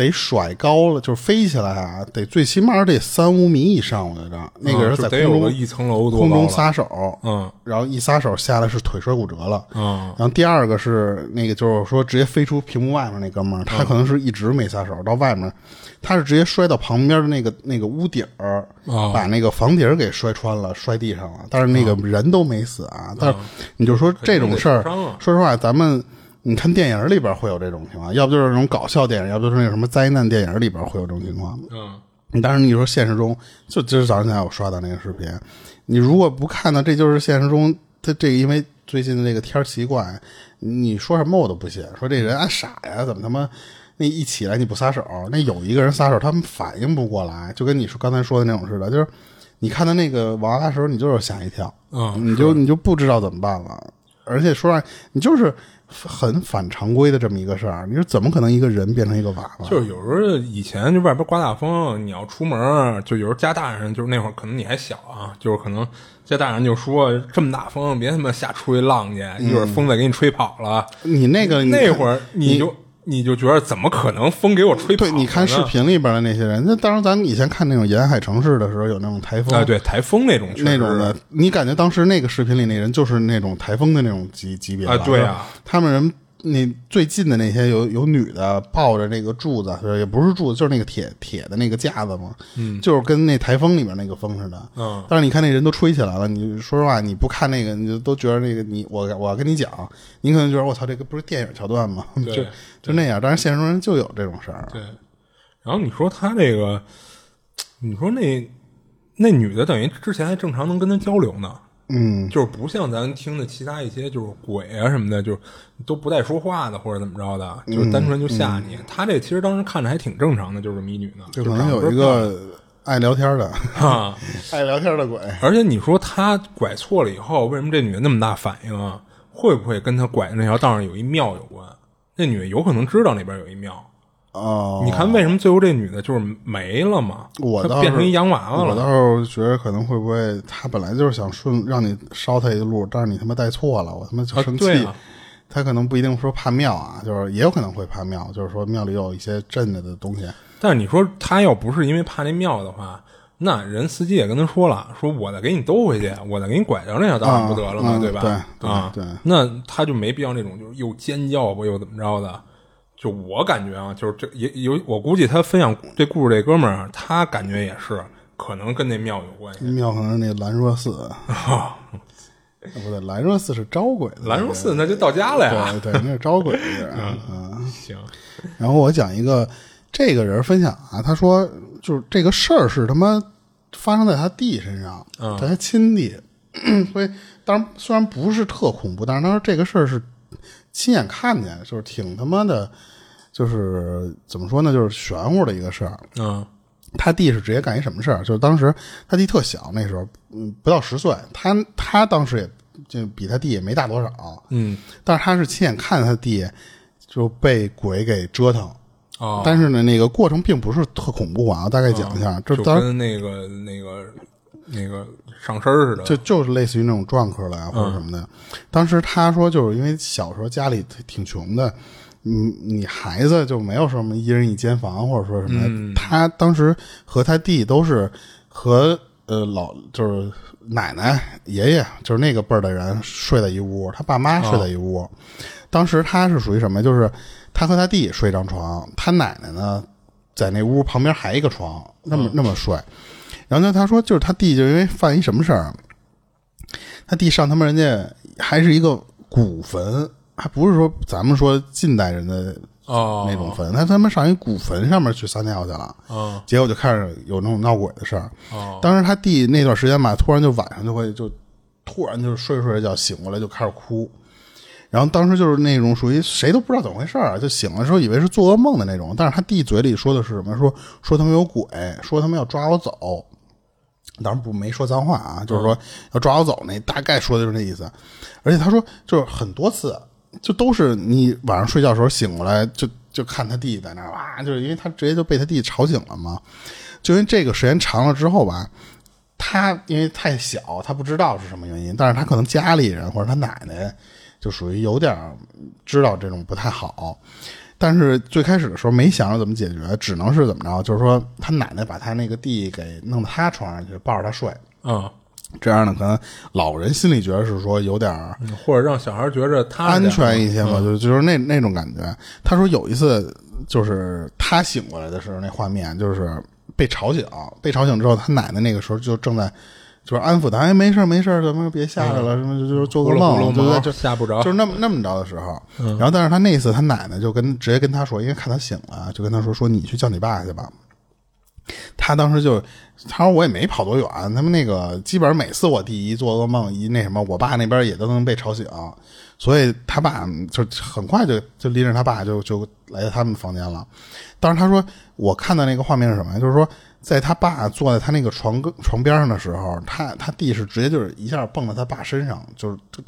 得甩高了，就是飞起来啊，得最起码得三五米以上，我觉着。那个人在空中、有个一层楼多空中撒手，嗯。然后一撒手下来是腿摔骨折了。嗯。然后第二个是那个，就是说直接飞出屏幕外面那哥们儿，嗯他可能是一直没撒手，到外面，他是直接摔到旁边的那个那个屋顶儿，哦把那个房顶儿给摔穿了，摔地上了。但是那个人都没死啊。但是你就说这种事儿说实话，咱们你看电影里边会有这种情况，要不就是那种搞笑电影，要不就是那个什么灾难电影里边会有这种情况。嗯，但是你说现实中，就今儿早上起来我刷到那个视频，你如果不看呢，这就是现实中他这个因为最近的这个天儿奇怪，你说什么我都不信。说这人啊傻呀，怎么他妈那一起来你不撒手？那有一个人撒手，他们反应不过来，就跟你说刚才说的那种似的，就是你看到那个娃娃的时候，你就是吓一跳，嗯你就你就不知道怎么办了。而且说实话，你就是很反常规的这么一个事儿，你说怎么可能一个人变成一个娃娃？就是有时候以前就外边刮大风，你要出门，就有时候家大人，就是那会儿可能你还小啊，就是可能家大人就说这么大风，别他妈瞎出去浪去，一会儿风再给你吹跑了。你那个你那会儿你就你就觉得怎么可能风给我吹跑对，你看视频里边的那些人，那当然咱们以前看那种沿海城市的时候，有那种台风啊，对台风那种那种的，你感觉当时那个视频里那人就是那种台风的那种级级别啊对啊，他们人那最近的那些有有女的抱着那个柱子，也不是柱子，就是那个铁铁的那个架子嘛，嗯，就是跟那台风里面那个风似的，嗯，但是你看那人都吹起来了，你说实话，你不看那个，你就都觉得那个你我我要跟你讲，你可能觉得我操，这个不是电影桥段吗？对。就就那样，但是现实中人就有这种事儿，对，然后你说他这个，你说那那女的等于之前还正常能跟他交流呢，嗯，就是不像咱听的其他一些就是鬼啊什么的，就是都不带说话的或者怎么着的，就是单纯就吓你。他这其实当时看着还挺正常的，就是迷女呢，就就可能有一个爱聊天的，啊。爱聊天的鬼。而且你说他拐错了以后，为什么这女的那么大反应啊？会不会跟他拐的那条道上有一庙有关？那女的有可能知道那边有一庙。哦，你看为什么最后这女的就是没了嘛？我倒变成一洋娃娃了我了。倒是觉得可能会不会他本来就是想顺让你捎他一路，但是你他妈带错了，我他妈就啊生气。对啊他可能不一定说怕庙啊，就是也有可能会怕庙，就是说庙里有一些镇子的东西。但是你说他要不是因为怕那庙的话，那人司机也跟他说了，说我再给你兜回去，我再给你拐到那条道上不得了吗？啊嗯对吧？对对啊，对那他就没必要那种就是又尖叫不又怎么着的。就我感觉啊，就是这也有我估计他分享这故事这哥们儿，他感觉也是可能跟那庙有关系。庙可能是那兰若寺，啊不对，兰若寺是招鬼的。兰若寺那就到家了呀。对对，那是招鬼的。嗯，行，然后我讲一个这个人分享啊，他说就是这个事儿是他妈发生在他弟身上，嗯在他亲弟，所以当然虽然不是特恐怖，但是他说这个事儿是亲眼看见，就是挺他妈的，就是怎么说呢，就是玄乎的一个事儿。嗯他弟是直接干一什么事儿？就是当时他弟特小，那时候嗯不到十岁，他他当时也就比他弟也没大多少，嗯但是他是亲眼看他弟就被鬼给折腾。哦，但是呢，那个过程并不是特恐怖啊，大概讲一下，就就当时跟那个那个那个上身儿似的，就就是类似于那种撞客了啊或者什么的。当时他说，就是因为小时候家里挺穷的，你你孩子就没有什么一人一间房或者说什么的。他当时和他弟都是和呃老就是奶奶爷爷就是那个辈儿的人睡在一屋，他爸妈睡在一屋。当时他是属于什么？就是他和他弟睡一张床，他奶奶呢在那屋旁边还一个床，那么、那么睡。然后呢，他说就是他弟就因为犯一什么事儿，他弟上他们人家还是一个古坟，还不是说咱们说近代人的哦那种坟，他他们上一古坟上面去撒尿去了，嗯结果就开始有那种闹鬼的事儿。哦当时他弟那段时间吧，突然就晚上就会就突然就睡着睡着觉醒过来就开始哭，然后当时就是那种属于谁都不知道怎么回事儿啊，就醒了之后以为是做噩梦的那种，但是他弟嘴里说的是什么？说说他们有鬼，说他们要抓我走。当然不没说脏话啊，就是说要抓我走那大概说的就是那意思。而且他说就是很多次，就都是你晚上睡觉的时候醒过来就就看他弟在那儿哇，就是因为他直接就被他弟吵醒了嘛。就因为这个时间长了之后吧，他因为太小，他不知道是什么原因，但是他可能家里人或者他奶奶就属于有点儿知道这种不太好。但是最开始的时候没想着怎么解决，只能是怎么着，就是说他奶奶把他那个弟给弄到他床上去，抱着他睡，嗯，这样呢，可能老人心里觉得是说有点或者让小孩觉着他安全一些嘛，就就是那那种感觉。他说有一次就是他醒过来的时候，那画面就是被吵醒，被吵醒之后，他奶奶那个时候就正在就是安抚他，哎，没事儿没事儿，怎么别吓着了，什么就就是做个梦，对毛对，就吓不着就是那么那么着的时候。然后，但是他那次他奶奶就跟直接跟他说，因为看他醒了，就跟他说说你去叫你爸去吧。他当时就他说我也没跑多远，他们那个基本上每次我弟一做噩梦一那什么，我爸那边也都能被吵醒，所以他爸就很快就就拎着他爸就就来到他们房间了。当时他说我看到那个画面是什么？就是说在他爸坐在他那个床跟床边上的时候，他他弟是直接就是一下蹦到他爸身上，就是就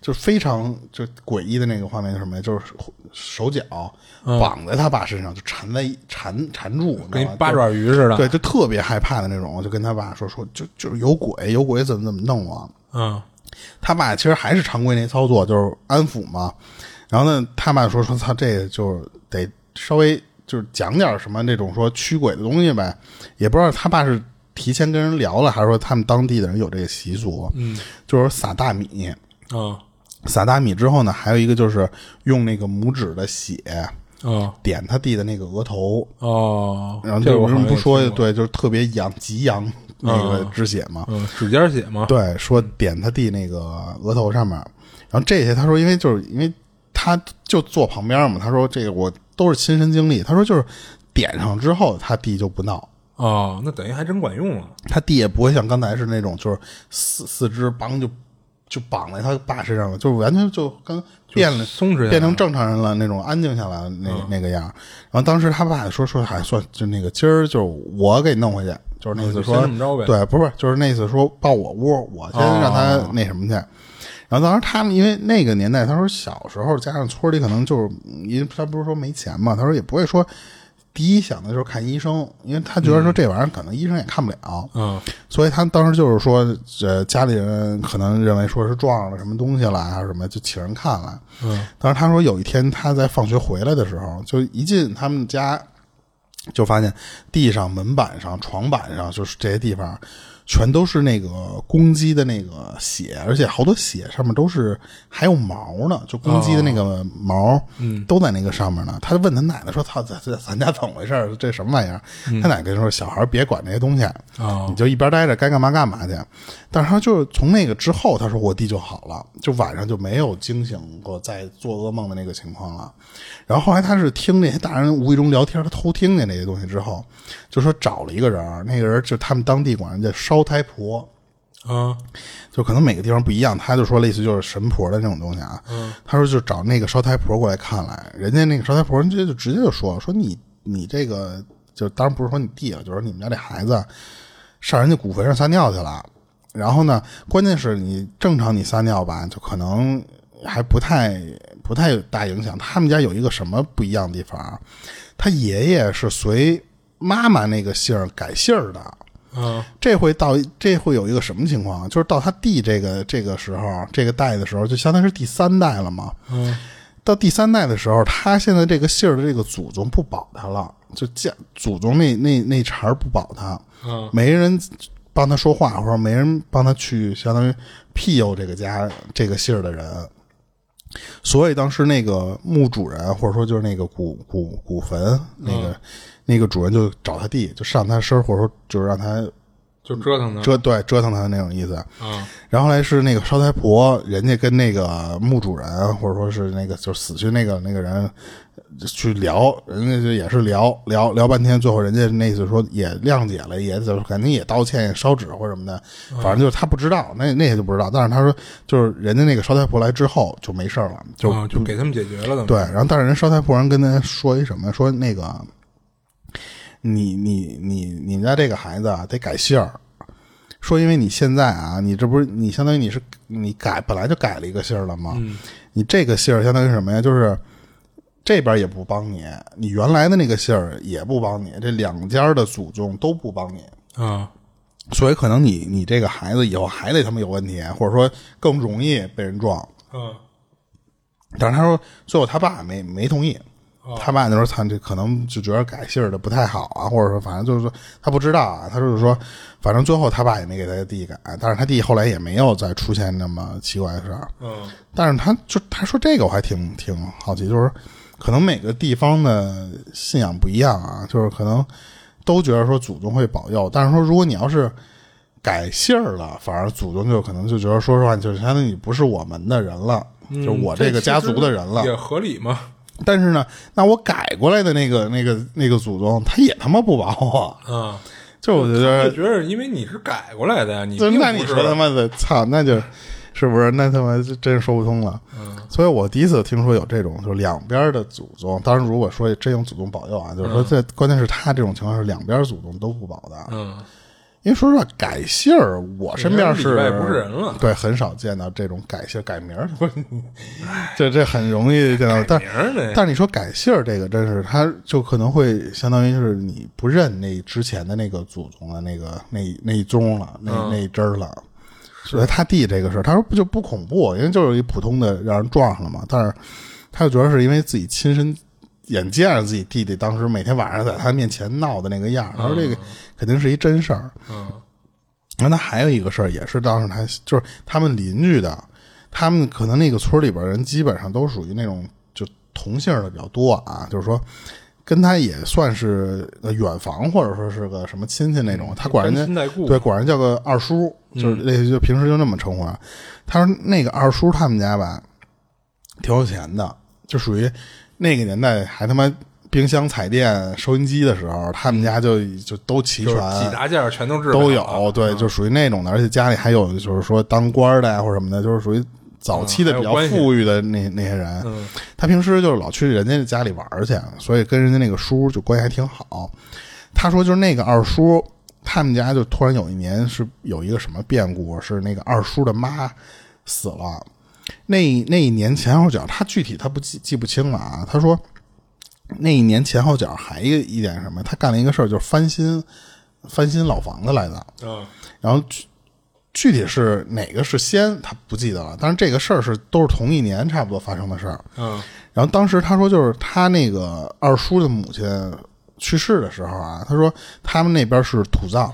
就非常就诡异的那个画面是什么呀？就是手脚绑在他爸身上，就缠在一缠缠住，跟八爪鱼似的。对，就特别害怕的那种，就跟他爸说说，就就是有鬼，有鬼怎么怎么弄啊。嗯他爸其实还是常规那操作，就是安抚嘛。然后呢，他爸说说操，这个就是得稍微就是讲点什么那种说驱鬼的东西呗。也不知道他爸是提前跟人聊了，还是说他们当地的人有这个习俗，嗯，就是撒大米。嗯撒大米之后呢，还有一个就是用那个拇指的血嗯点他弟的那个额头，哦，然后就为什么不说？对，就是特别阳极阳那个止血嘛。嗯，指尖血嘛。对，说点他弟那个额头上面，然后这些他说，因为就是因为他就坐旁边嘛，他说这个我都是亲身经历，他说就是点上之后，他弟就不闹。哦，那等于还真管用了。他弟也不会像刚才是那种，就是四四肢绑就就绑在他爸身上了，就是完全就跟变了松弛变成正常人了那种安静下来的那、那个样。然后当时他爸说说还算就那个今儿就是我给弄回去，就是那意思说、对，不是就是那意思说抱我屋，我先让他那什么去。然后当时他们因为那个年代，他说小时候加上村里可能就是因为他不是说没钱嘛，他说也不会说第一想的就是看医生，因为他觉得说这玩意儿可能医生也看不了。嗯所以他当时就是说，呃，家里人可能认为说是撞上了什么东西了，还是什么，就请人看了。嗯，当时他说有一天他在放学回来的时候，就一进他们家，就发现地上、门板上、床板上，就是这些地方，全都是那个公鸡的那个血，而且好多血上面都是还有毛呢，就公鸡的那个毛，嗯，都在那个上面呢。他就问他奶奶说：“操，咱咱咱家怎么回事？这什么玩意儿？”他奶奶说：“小孩别管这些东西，你就一边待着，该干嘛干嘛去。”但是他就是从那个之后，他说我弟就好了，就晚上就没有惊醒过，在做噩梦的那个情况了。然后后来他是听那些大人无意中聊天，他偷听见那些东西之后，就说找了一个人，那个人就他们当地管人家烧胎婆。啊，就可能每个地方不一样，他就说类似就是神婆的那种东西啊。嗯，他说就找那个烧胎婆过来看来，人家那个烧胎婆人家就直接就说说你你这个就当然不是说你弟了，就是你们家这孩子上人家骨坟上撒尿去了。然后呢，关键是你正常你撒尿吧，就可能还不太不太大影响。他们家有一个什么不一样的地方啊？他爷爷是随妈妈那个姓改姓的。嗯，这会到这会有一个什么情况？就是到他弟这个这个时候，这个代的时候，就相当于是第三代了嘛。嗯，到第三代的时候，他现在这个姓的这个祖宗不保他了，就家祖宗那那那茬不保他。嗯，没人帮他说话，或者没人帮他去相当于庇佑这个家这个姓的人。所以当时那个墓主人，或者说就是那个古古古坟那个。那个主人就找他弟，就上他身，或者说就是让他就折腾他，折对折腾他的那种意思。嗯，然后来是那个烧胎婆，人家跟那个墓主人，或者说是那个就是死去那个那个人去聊，人家就也是聊聊聊半天，最后人家那次说也谅解了，也就肯定也道歉，也烧纸或者什么的，反正就是他不知道，那那些就不知道。但是他说，就是人家那个烧胎婆来之后就没事了，就就给他们解决了。对，然后但是人烧胎婆人跟他说一什么，说那个。你你你你们家这个孩子啊，得改姓儿。说因为你现在啊，你这不是你相当于你是你改本来就改了一个姓儿了吗？你这个姓儿相当于什么呀？就是这边也不帮你，你原来的那个姓儿也不帮你，这两家的祖宗都不帮你啊。所以可能你你这个孩子以后还得他妈有问题，或者说更容易被人撞。嗯。但是他说最后他爸没没同意。他爸那时候他这可能就觉得改姓的不太好啊，或者说反正就是说他不知道啊，他就是说，反正最后他爸也没给他弟改，但是他弟后来也没有再出现那么奇怪的事儿。嗯，但是他就他说这个我还挺挺好奇，就是可能每个地方的信仰不一样啊，就是可能都觉得说祖宗会保佑，但是说如果你要是改姓了，反而祖宗就可能就觉得说实话，就是相当于你不是我们的人了，就我这个家族的人了，也合理嘛。但是呢，那我改过来的那个、那个、那个祖宗，他也他妈不保我。嗯，就我觉得，觉得因为你是改过来的呀，你那你说他妈的操，那就是不是？那他妈真说不通了。嗯，所以我第一次听说有这种，就是两边的祖宗。当然，如果说真有祖宗保佑啊，就是说这关键是他这种情况是两边祖宗都不保的。嗯。因为说实话，改姓儿，我身边是不是人了，对，很少见到这种改姓改名儿，这这很容易见到。但但是你说改姓儿这个，真是他就可能会相当于是你不认那之前的那个祖宗的那个那那一宗了，那那一支了。所以他弟这个事儿，他说不就不恐怖，因为就是一普通的让人撞上了嘛。但是他就觉得是因为自己亲身。眼见着自己弟弟当时每天晚上在他面前闹的那个样他说这个肯定是一真事儿。嗯，然后他还有一个事儿，也是当时他就是他们邻居的，他们可能那个村里边人基本上都属于那种就同姓的比较多啊，就是说跟他也算是远房或者说是个什么亲戚那种，他管人家对管人叫个二叔，就是类似就平时就那么称呼。他说那个二叔他们家吧，挺有钱的，就属于。那个年代还他妈冰箱、彩电、收音机的时候，他们家就就都齐全，几大件全都都有。对，就属于那种的，而且家里还有就是说当官的呀或者什么的，就是属于早期的比较富裕的那那些人。他平时就是老去人家家里玩去，所以跟人家那个叔就关系还挺好。他说，就是那个二叔，他们家就突然有一年是有一个什么变故，是那个二叔的妈死了。那那一年前后脚，他具体他不记记不清了啊。他说，那一年前后脚还一一点什么？他干了一个事儿，就是翻新翻新老房子来的。嗯，然后具具体是哪个是先，他不记得了。但是这个事儿是都是同一年差不多发生的事儿。嗯，然后当时他说，就是他那个二叔的母亲去世的时候啊，他说他们那边是土葬。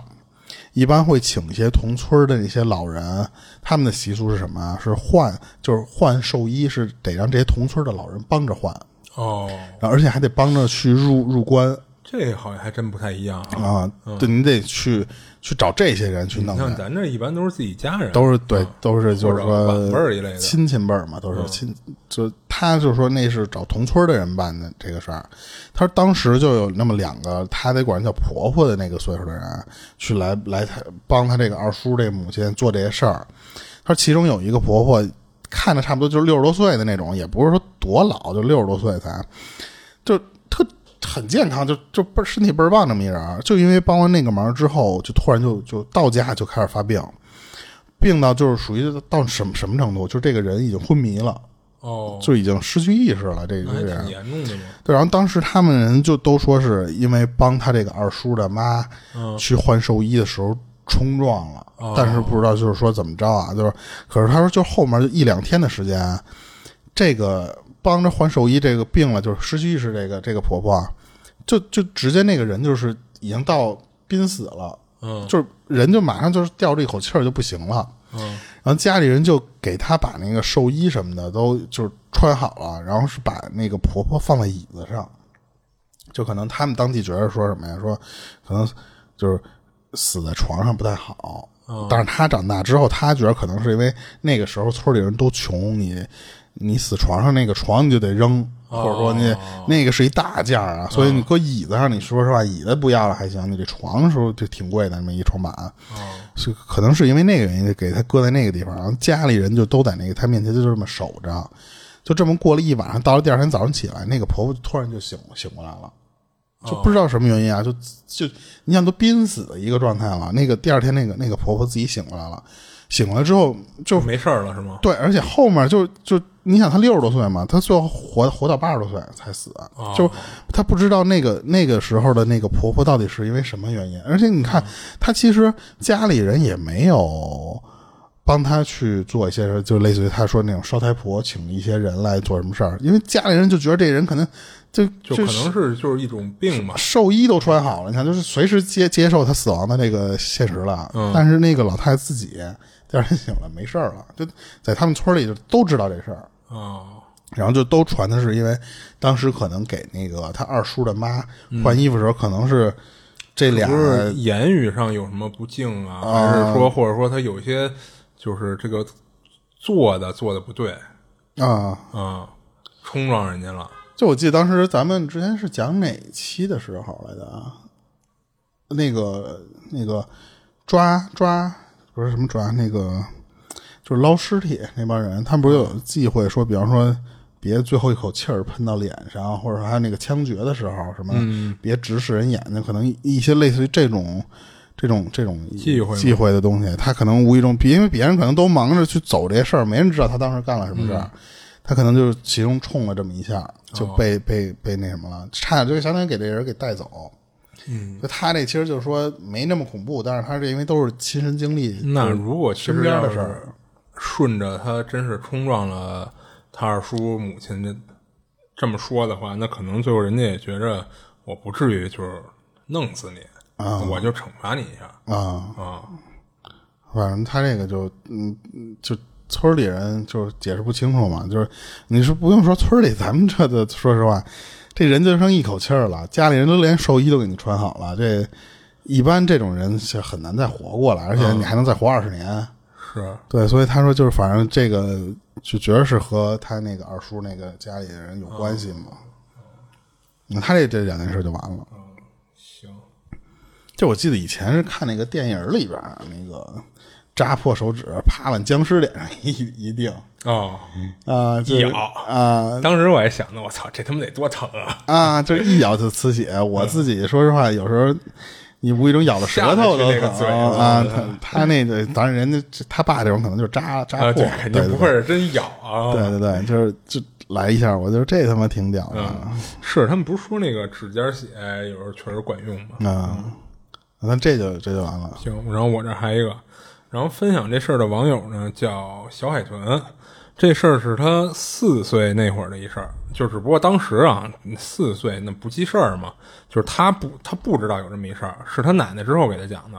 一般会请一些同村的那些老人，他们的习俗是什么？啊？是换，就是换寿衣，是得让这些同村的老人帮着换，哦，然后而且还得帮着去入入关这好像还真不太一样啊。啊。对，你得去去找这些人去弄。你像咱这一般都是自己家人，都是对，都是就是说辈儿一类的嗯亲戚辈儿嘛，都是亲。就他就说那是找同村的人办的这个事儿。他说当时就有那么两个，他得管人叫婆婆的那个岁数的人去来来他帮他这个二叔这个母亲做这些事儿。他说其中有一个婆婆看着差不多就是六十多岁的那种，也不是说多老，就六十多岁才，就特很健康，就就倍儿身体倍儿棒这么一人儿，就因为帮完那个忙之后，就突然就就到家就开始发病，病到就是属于到什么什么程度，就这个人已经昏迷了，哦，就已经失去意识了。这个人，严重的嘛。对，然后当时他们人就都说是因为帮他这个二叔的妈嗯。去换寿衣的时候冲撞了，哦。但是不知道就是说怎么着啊，就是可是他说就后面就一两天的时间，这个帮着换寿衣这个病了，就是失去意识这个这个婆婆啊，就就直接那个人就是已经到濒死了，嗯就是人就马上就是吊着一口气儿就不行了。嗯然后家里人就给她把那个寿衣什么的都就是穿好了，然后是把那个婆婆放在椅子上，就可能他们当地觉得说什么呀？说可能就是死在床上不太好。但是她长大之后，她觉得可能是因为那个时候村里人都穷，你你死床上那个床你就得扔，或者说你那个是一大件儿啊，所以你搁椅子上，你说实话，椅子不要了还行，你这床时候就挺贵的，那么一床板。是可能是因为那个原因，给他搁在那个地方，然后家里人就都在那个他面前就这么守着，就这么过了一晚上，到了第二天早上起来，那个婆婆突然就醒醒过来了，就不知道什么原因啊，就就你想都濒死的一个状态了，那个第二天那个那个婆婆自己醒过来了，醒过来之后就没事儿了是吗？对，而且后面就就你想，她六十多岁嘛，她最后活活到八十多岁才死，就她不知道那个那个时候的那个婆婆到底是因为什么原因。而且你看，她其实家里人也没有帮她去做一些事，就类似于她说那种烧太婆，请一些人来做什么事儿，因为家里人就觉得这人可能就就可能是就是一种病嘛。寿衣都穿好了，你看，就是随时接接受他死亡的那个现实了。嗯但是那个老太太自己第二天醒了，没事儿了，就在他们村里就都知道这事儿，哦然后就都传的是因为当时可能给那个他二叔的妈换衣服的时候，可能是这俩言语上有什么不敬啊，还是说或者说他有些就是这个做的做的不对啊。啊，冲撞人家了。就我记得当时咱们之前是讲哪期的时候来的啊？那个那个抓抓不是什么抓，那个就是捞尸体那帮人，他们不是有忌讳说，比方说别最后一口气儿喷到脸上，或者说还有那个枪决的时候什么，别直视人眼睛，可能一些类似于这种。这种这种忌讳忌讳的东西，他可能无意中，因为别人可能都忙着去走这些事儿，没人知道他当时干了什么事儿，他可能就是其中冲了这么一下，就被、被被那什么了，差点就相当于给这人给带走。嗯，就他这其实就是说没那么恐怖，但是他是因为都是亲身经历，那如果其身边的事儿，顺着他真是冲撞了他二叔母亲这这么说的话，那可能最后人家也觉着我不至于就是弄死你，我就惩罚你一下。啊，啊。反正他这个就嗯，嗯就村里人就解释不清楚嘛，就是你是不用说村里，咱们这的说实话，这人就剩一口气儿了，家里人都连寿衣都给你穿好了，这一般这种人是很难再活过来，而且你还能再活二十年。是，对，所以他说就是反正这个就觉得是和他那个二叔那个家里的人有关系嘛。那他这这两件事就完了。行，就我记得以前是看那个电影里边那个扎破手指啪往僵尸脸上一一定哦，啊，就咬啊当时我还想呢，我操，这他妈得多疼啊！啊，就一咬就呲血。我自己说实话，有时候你无意中咬了舌头都疼下得去那个嘴啊。他他那个当然人家他爸这种可能就是扎扎啊，破对，，肯定不会是真咬啊。对对对，就是就来一下，我觉得这他妈挺屌的是他们不是说那个指尖血有时候确实管用吗？啊。那这就这就完了行，然后我这还有一个，然后分享这事儿的网友呢叫小海豚，这事儿是他四岁那会儿的一事儿，就只不过当时啊四岁那不记事儿嘛，就是他不他不知道有这么一事儿，是他奶奶之后给他讲的。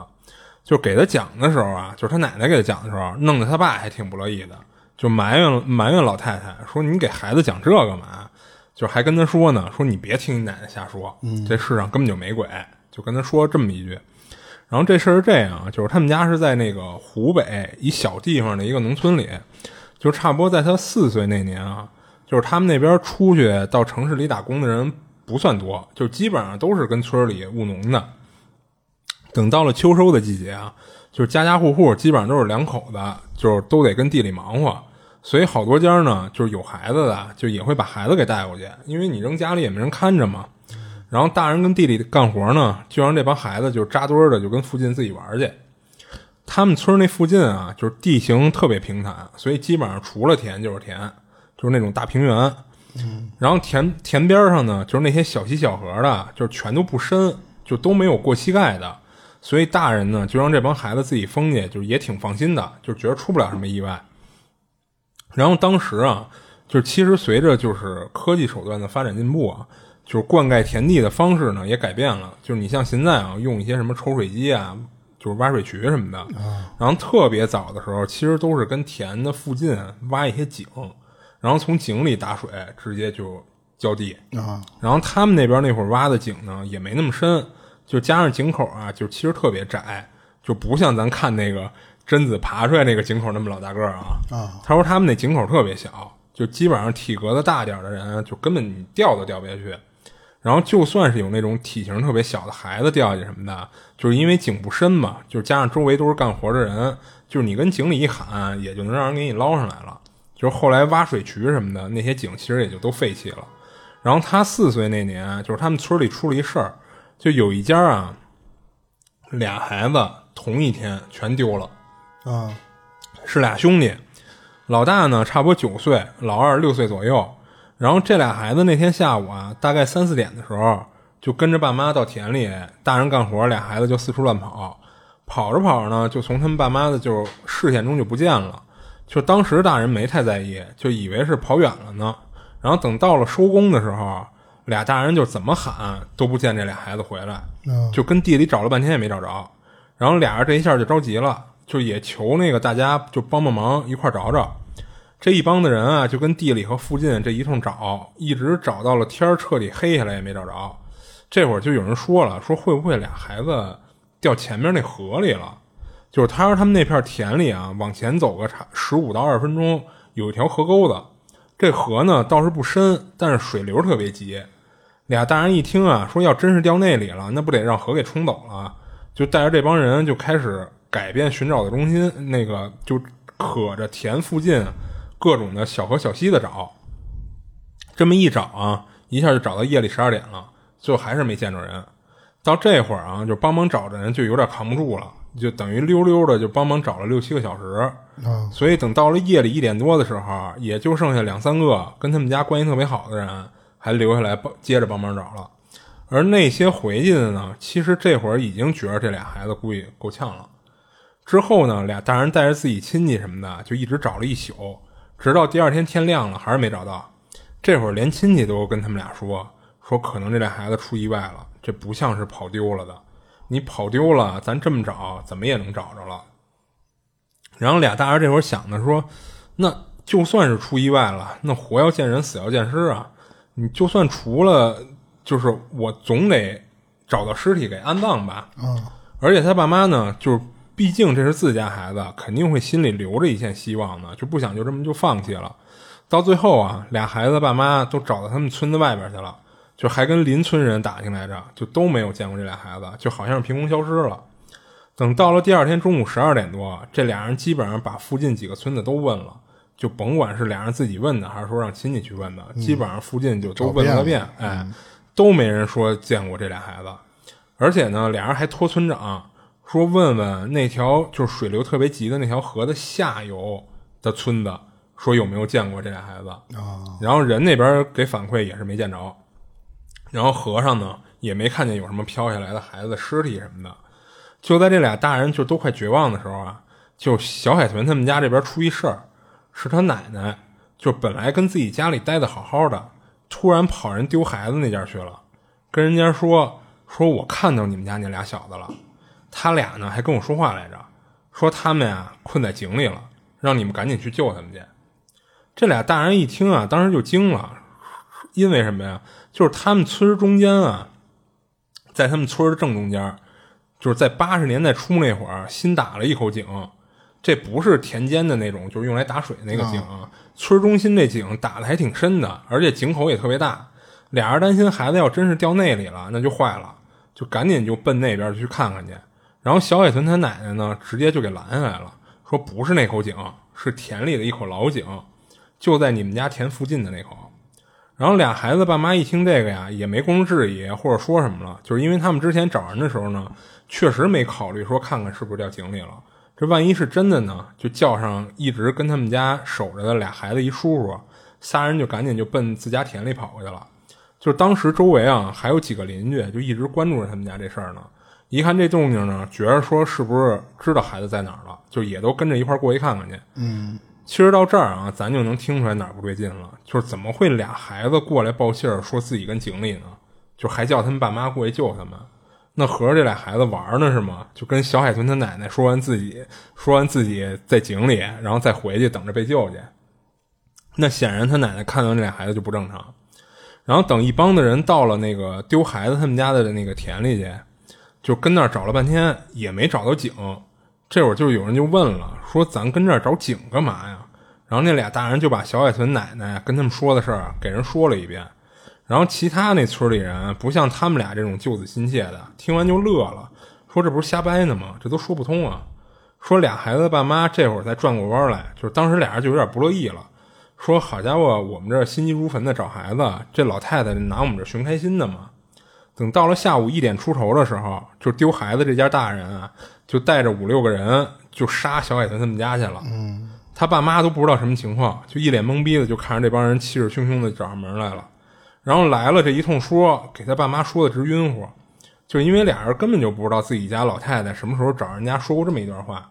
就给他讲的时候啊，就是他奶奶给他讲的时候，弄得他爸还挺不乐意的，就埋怨埋怨老太太说：“你给孩子讲这干嘛？”就还跟他说呢，说你别听你奶奶瞎说，这世上根本就没鬼，就跟他说这么一句。然后这事儿是这样，就是他们家是在那个湖北一小地方的一个农村里，就差不多在他四岁那年啊，就是他们那边出去到城市里打工的人不算多，就基本上都是跟村里务农的。等到了秋收的季节啊，就是家家户户基本上都是两口子，就是都得跟地里忙活。所以好多家呢，就是有孩子的，就也会把孩子给带过去，因为你扔家里也没人看着嘛。然后大人跟地里干活呢，就让这帮孩子就扎堆的就跟附近自己玩去。他们村那附近啊，就是地形特别平坦，所以基本上除了田就是田，就是那种大平原。嗯。然后田田边上呢，就是那些小溪小河的，就是全都不深，就都没有过膝盖的。所以大人呢，就让这帮孩子自己封去，就是也挺放心的，就觉得出不了什么意外。然后当时啊，就是其实随着就是科技手段的发展进步啊，就是灌溉田地的方式呢也改变了。就是你像现在啊，用一些什么抽水机啊，就是挖水渠什么的。然后特别早的时候，其实都是跟田的附近挖一些井，然后从井里打水直接就浇地。啊。然后他们那边那会儿挖的井呢也没那么深，就加上井口啊，就其实特别窄，就不像咱看那个。贞子爬出来那个井口那么老大个儿啊！啊，他说他们那井口特别小，就基本上体格子大点的人就根本你掉都掉不下去。然后就算是有那种体型特别小的孩子掉下去什么的，就是因为井不深嘛，就是加上周围都是干活的人，就是你跟井里一喊，也就能让人给你捞上来了。就是后来挖水渠什么的，那些井其实也就都废弃了。然后他四岁那年，就是他们村里出了一事儿，就有一家啊，俩孩子同一天全丢了。啊，是俩兄弟，老大呢差不多九岁，老二六岁左右。然后这俩孩子那天下午啊，大概三四点的时候，就跟着爸妈到田里，大人干活，俩孩子就四处乱跑。跑着跑着呢，就从他们爸妈的就视线中就不见了。就当时大人没太在意，就以为是跑远了呢。然后等到了收工的时候，俩大人就怎么喊都不见这俩孩子回来，就跟地里找了半天也没找着。然后俩人这一下就着急了。就也求那个大家就帮帮忙一块找找，这一帮的人啊，就跟地里和附近这一通找，一直找到了天儿彻底黑下来也没找着。这会儿就有人说了，说会不会俩孩子掉前面那河里了？就是他说他们那片田里啊，往前走个差十五到二十分钟，有一条河沟子。这河呢倒是不深，但是水流特别急。俩大人一听啊，说要真是掉那里了，那不得让河给冲走了？就带着这帮人就开始。改变寻找的中心，那个就可着田附近各种的小河小溪的找，这么一找啊，一下就找到夜里十二点了，最后还是没见着人。到这会儿啊，就帮忙找的人就有点扛不住了，就等于溜溜的就帮忙找了六七个小时。所以等到了夜里一点多的时候，也就剩下两三个跟他们家关系特别好的人还留下来帮接着帮忙找了。而那些回去的呢，其实这会儿已经觉得这俩孩子估计够呛了。之后呢，俩大人带着自己亲戚什么的，就一直找了一宿，直到第二天天亮了，还是没找到。这会儿连亲戚都跟他们俩说，说可能这俩孩子出意外了，这不像是跑丢了的。你跑丢了，咱这么找，怎么也能找着了。然后俩大人这会儿想的说，那就算是出意外了，那活要见人，死要见尸啊。你就算除了，就是我总得找到尸体给安葬吧。啊，而且他爸妈呢，就是。毕竟这是自家孩子，肯定会心里留着一线希望的，就不想就这么就放弃了。到最后啊，俩孩子爸妈都找到他们村子外边去了，就还跟邻村人打听来着，就都没有见过这俩孩子，就好像是凭空消失了。等到了第二天中午十二点多，这俩人基本上把附近几个村子都问了，就甭管是俩人自己问的，还是说让亲戚去问的，基本上附近就都问了个遍，哎，都没人说见过这俩孩子。而且呢，俩人还托村长。说问问那条就是水流特别急的那条河的下游的村子，说有没有见过这俩孩子啊？然后人那边给反馈也是没见着，然后河上呢也没看见有什么飘下来的孩子的尸体什么的。就在这俩大人就都快绝望的时候啊，就小海豚他们家这边出一事儿，是他奶奶就本来跟自己家里待的好好的，突然跑人丢孩子那家去了，跟人家说说我看到你们家那俩小子了。他俩呢还跟我说话来着，说他们呀困在井里了，让你们赶紧去救他们去。这俩大人一听啊，当时就惊了，因为什么呀？就是他们村中间啊，在他们村的正中间，就是在八十年代初那会儿新打了一口井，这不是田间的那种，就是用来打水的那个井。村中心这井打的还挺深的，而且井口也特别大。俩人担心孩子要真是掉那里了，那就坏了，就赶紧就奔那边去看看去。然后小海豚他奶奶呢，直接就给拦下来了，说不是那口井，是田里的一口老井。就在你们家田附近的那口，然后俩孩子爸妈一听这个呀，也没工夫质疑或者说什么了，就是因为他们之前找人的时候呢，确实没考虑说看看是不是掉井里了。这万一是真的呢，就叫上一直跟他们家守着的俩孩子一叔叔，仨人就赶紧就奔自家田里跑过去了。就当时周围啊还有几个邻居就一直关注着他们家这事儿呢，一看这动静呢，觉着说是不是知道孩子在哪儿了，就也都跟着一块过去看看去。嗯。其实到这儿啊，咱就能听出来哪儿不对劲了。就是怎么会俩孩子过来报信儿，说自己跟井里呢？就还叫他们爸妈过去救他们。那合着这俩孩子玩呢是吗？就跟小海豚他奶奶说完自己，说完自己在井里，然后再回去等着被救去。那显然他奶奶看到这俩孩子就不正常。然后等一帮的人到了那个丢孩子他们家的那个田里去，就跟那儿找了半天，也没找到井。这会儿就有人就问了，说咱跟这儿找井干嘛呀？然后那俩大人就把小海豚奶奶跟他们说的事儿给人说了一遍。然后其他那村里人不像他们俩这种救子心切的，听完就乐了，说这不是瞎掰呢吗？这都说不通啊！说俩孩子爸妈这会儿才转过弯来，就是当时俩人就有点不乐意了，说好家伙，我们这心急如焚的找孩子，这老太太拿我们这寻开心的嘛。等到了下午一点出头的时候，就丢孩子这家大人啊。就带着五六个人就杀小海豚他们家去了。嗯，他爸妈都不知道什么情况，就一脸懵逼的就看着这帮人气势汹汹的找上门来了。然后来了这一通说，给他爸妈说的直晕乎，就因为俩人根本就不知道自己家老太太什么时候找人家说过这么一段话。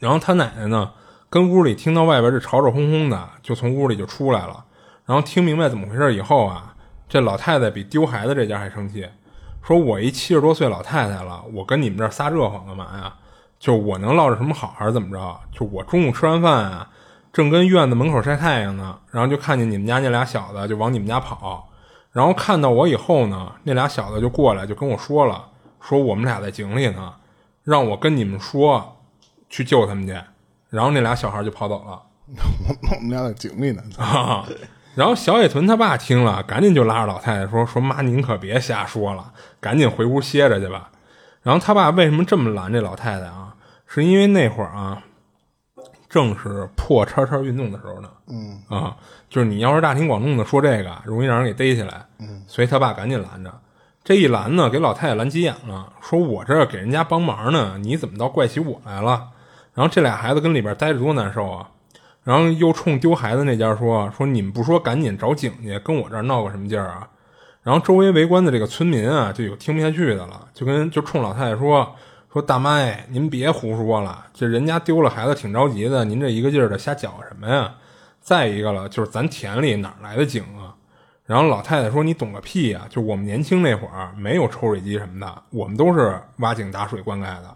然后他奶奶呢，跟屋里听到外边这吵吵哄哄的，就从屋里就出来了。然后听明白怎么回事以后啊，这老太太比丢孩子这家还生气。说我一七十多岁老太太了，我跟你们这撒这谎干嘛呀？就我能落着什么好还是怎么着？就我中午吃完饭啊，正跟院子门口晒太阳呢，然后就看见你们家那俩小子就往你们家跑，然后看到我以后呢，那俩小子就过来就跟我说了，说我们俩在井里呢，让我跟你们说去救他们去，然后那俩小孩就跑走了。我 我们俩在井里呢。然后小野豚他爸听了，赶紧就拉着老太太说：“说妈，您可别瞎说了，赶紧回屋歇着去吧。”然后他爸为什么这么拦这老太太啊？是因为那会儿啊，正是破叉叉运动的时候呢。嗯啊，就是你要是大庭广众的说这个，容易让人给逮起来。嗯，所以他爸赶紧拦着。这一拦呢，给老太太拦急眼了，说我这给人家帮忙呢，你怎么倒怪起我来了？然后这俩孩子跟里边待着多难受啊！然后又冲丢孩子那家说：“说你们不说赶紧找井去，跟我这儿闹个什么劲儿啊？”然后周围围观的这个村民啊，就有听不下去的了，就跟就冲老太太说：“说大妈，您别胡说了，这人家丢了孩子挺着急的，您这一个劲儿的瞎搅什么呀？再一个了，就是咱田里哪来的井啊？”然后老太太说：“你懂个屁呀！就我们年轻那会儿没有抽水机什么的，我们都是挖井打水灌溉的。”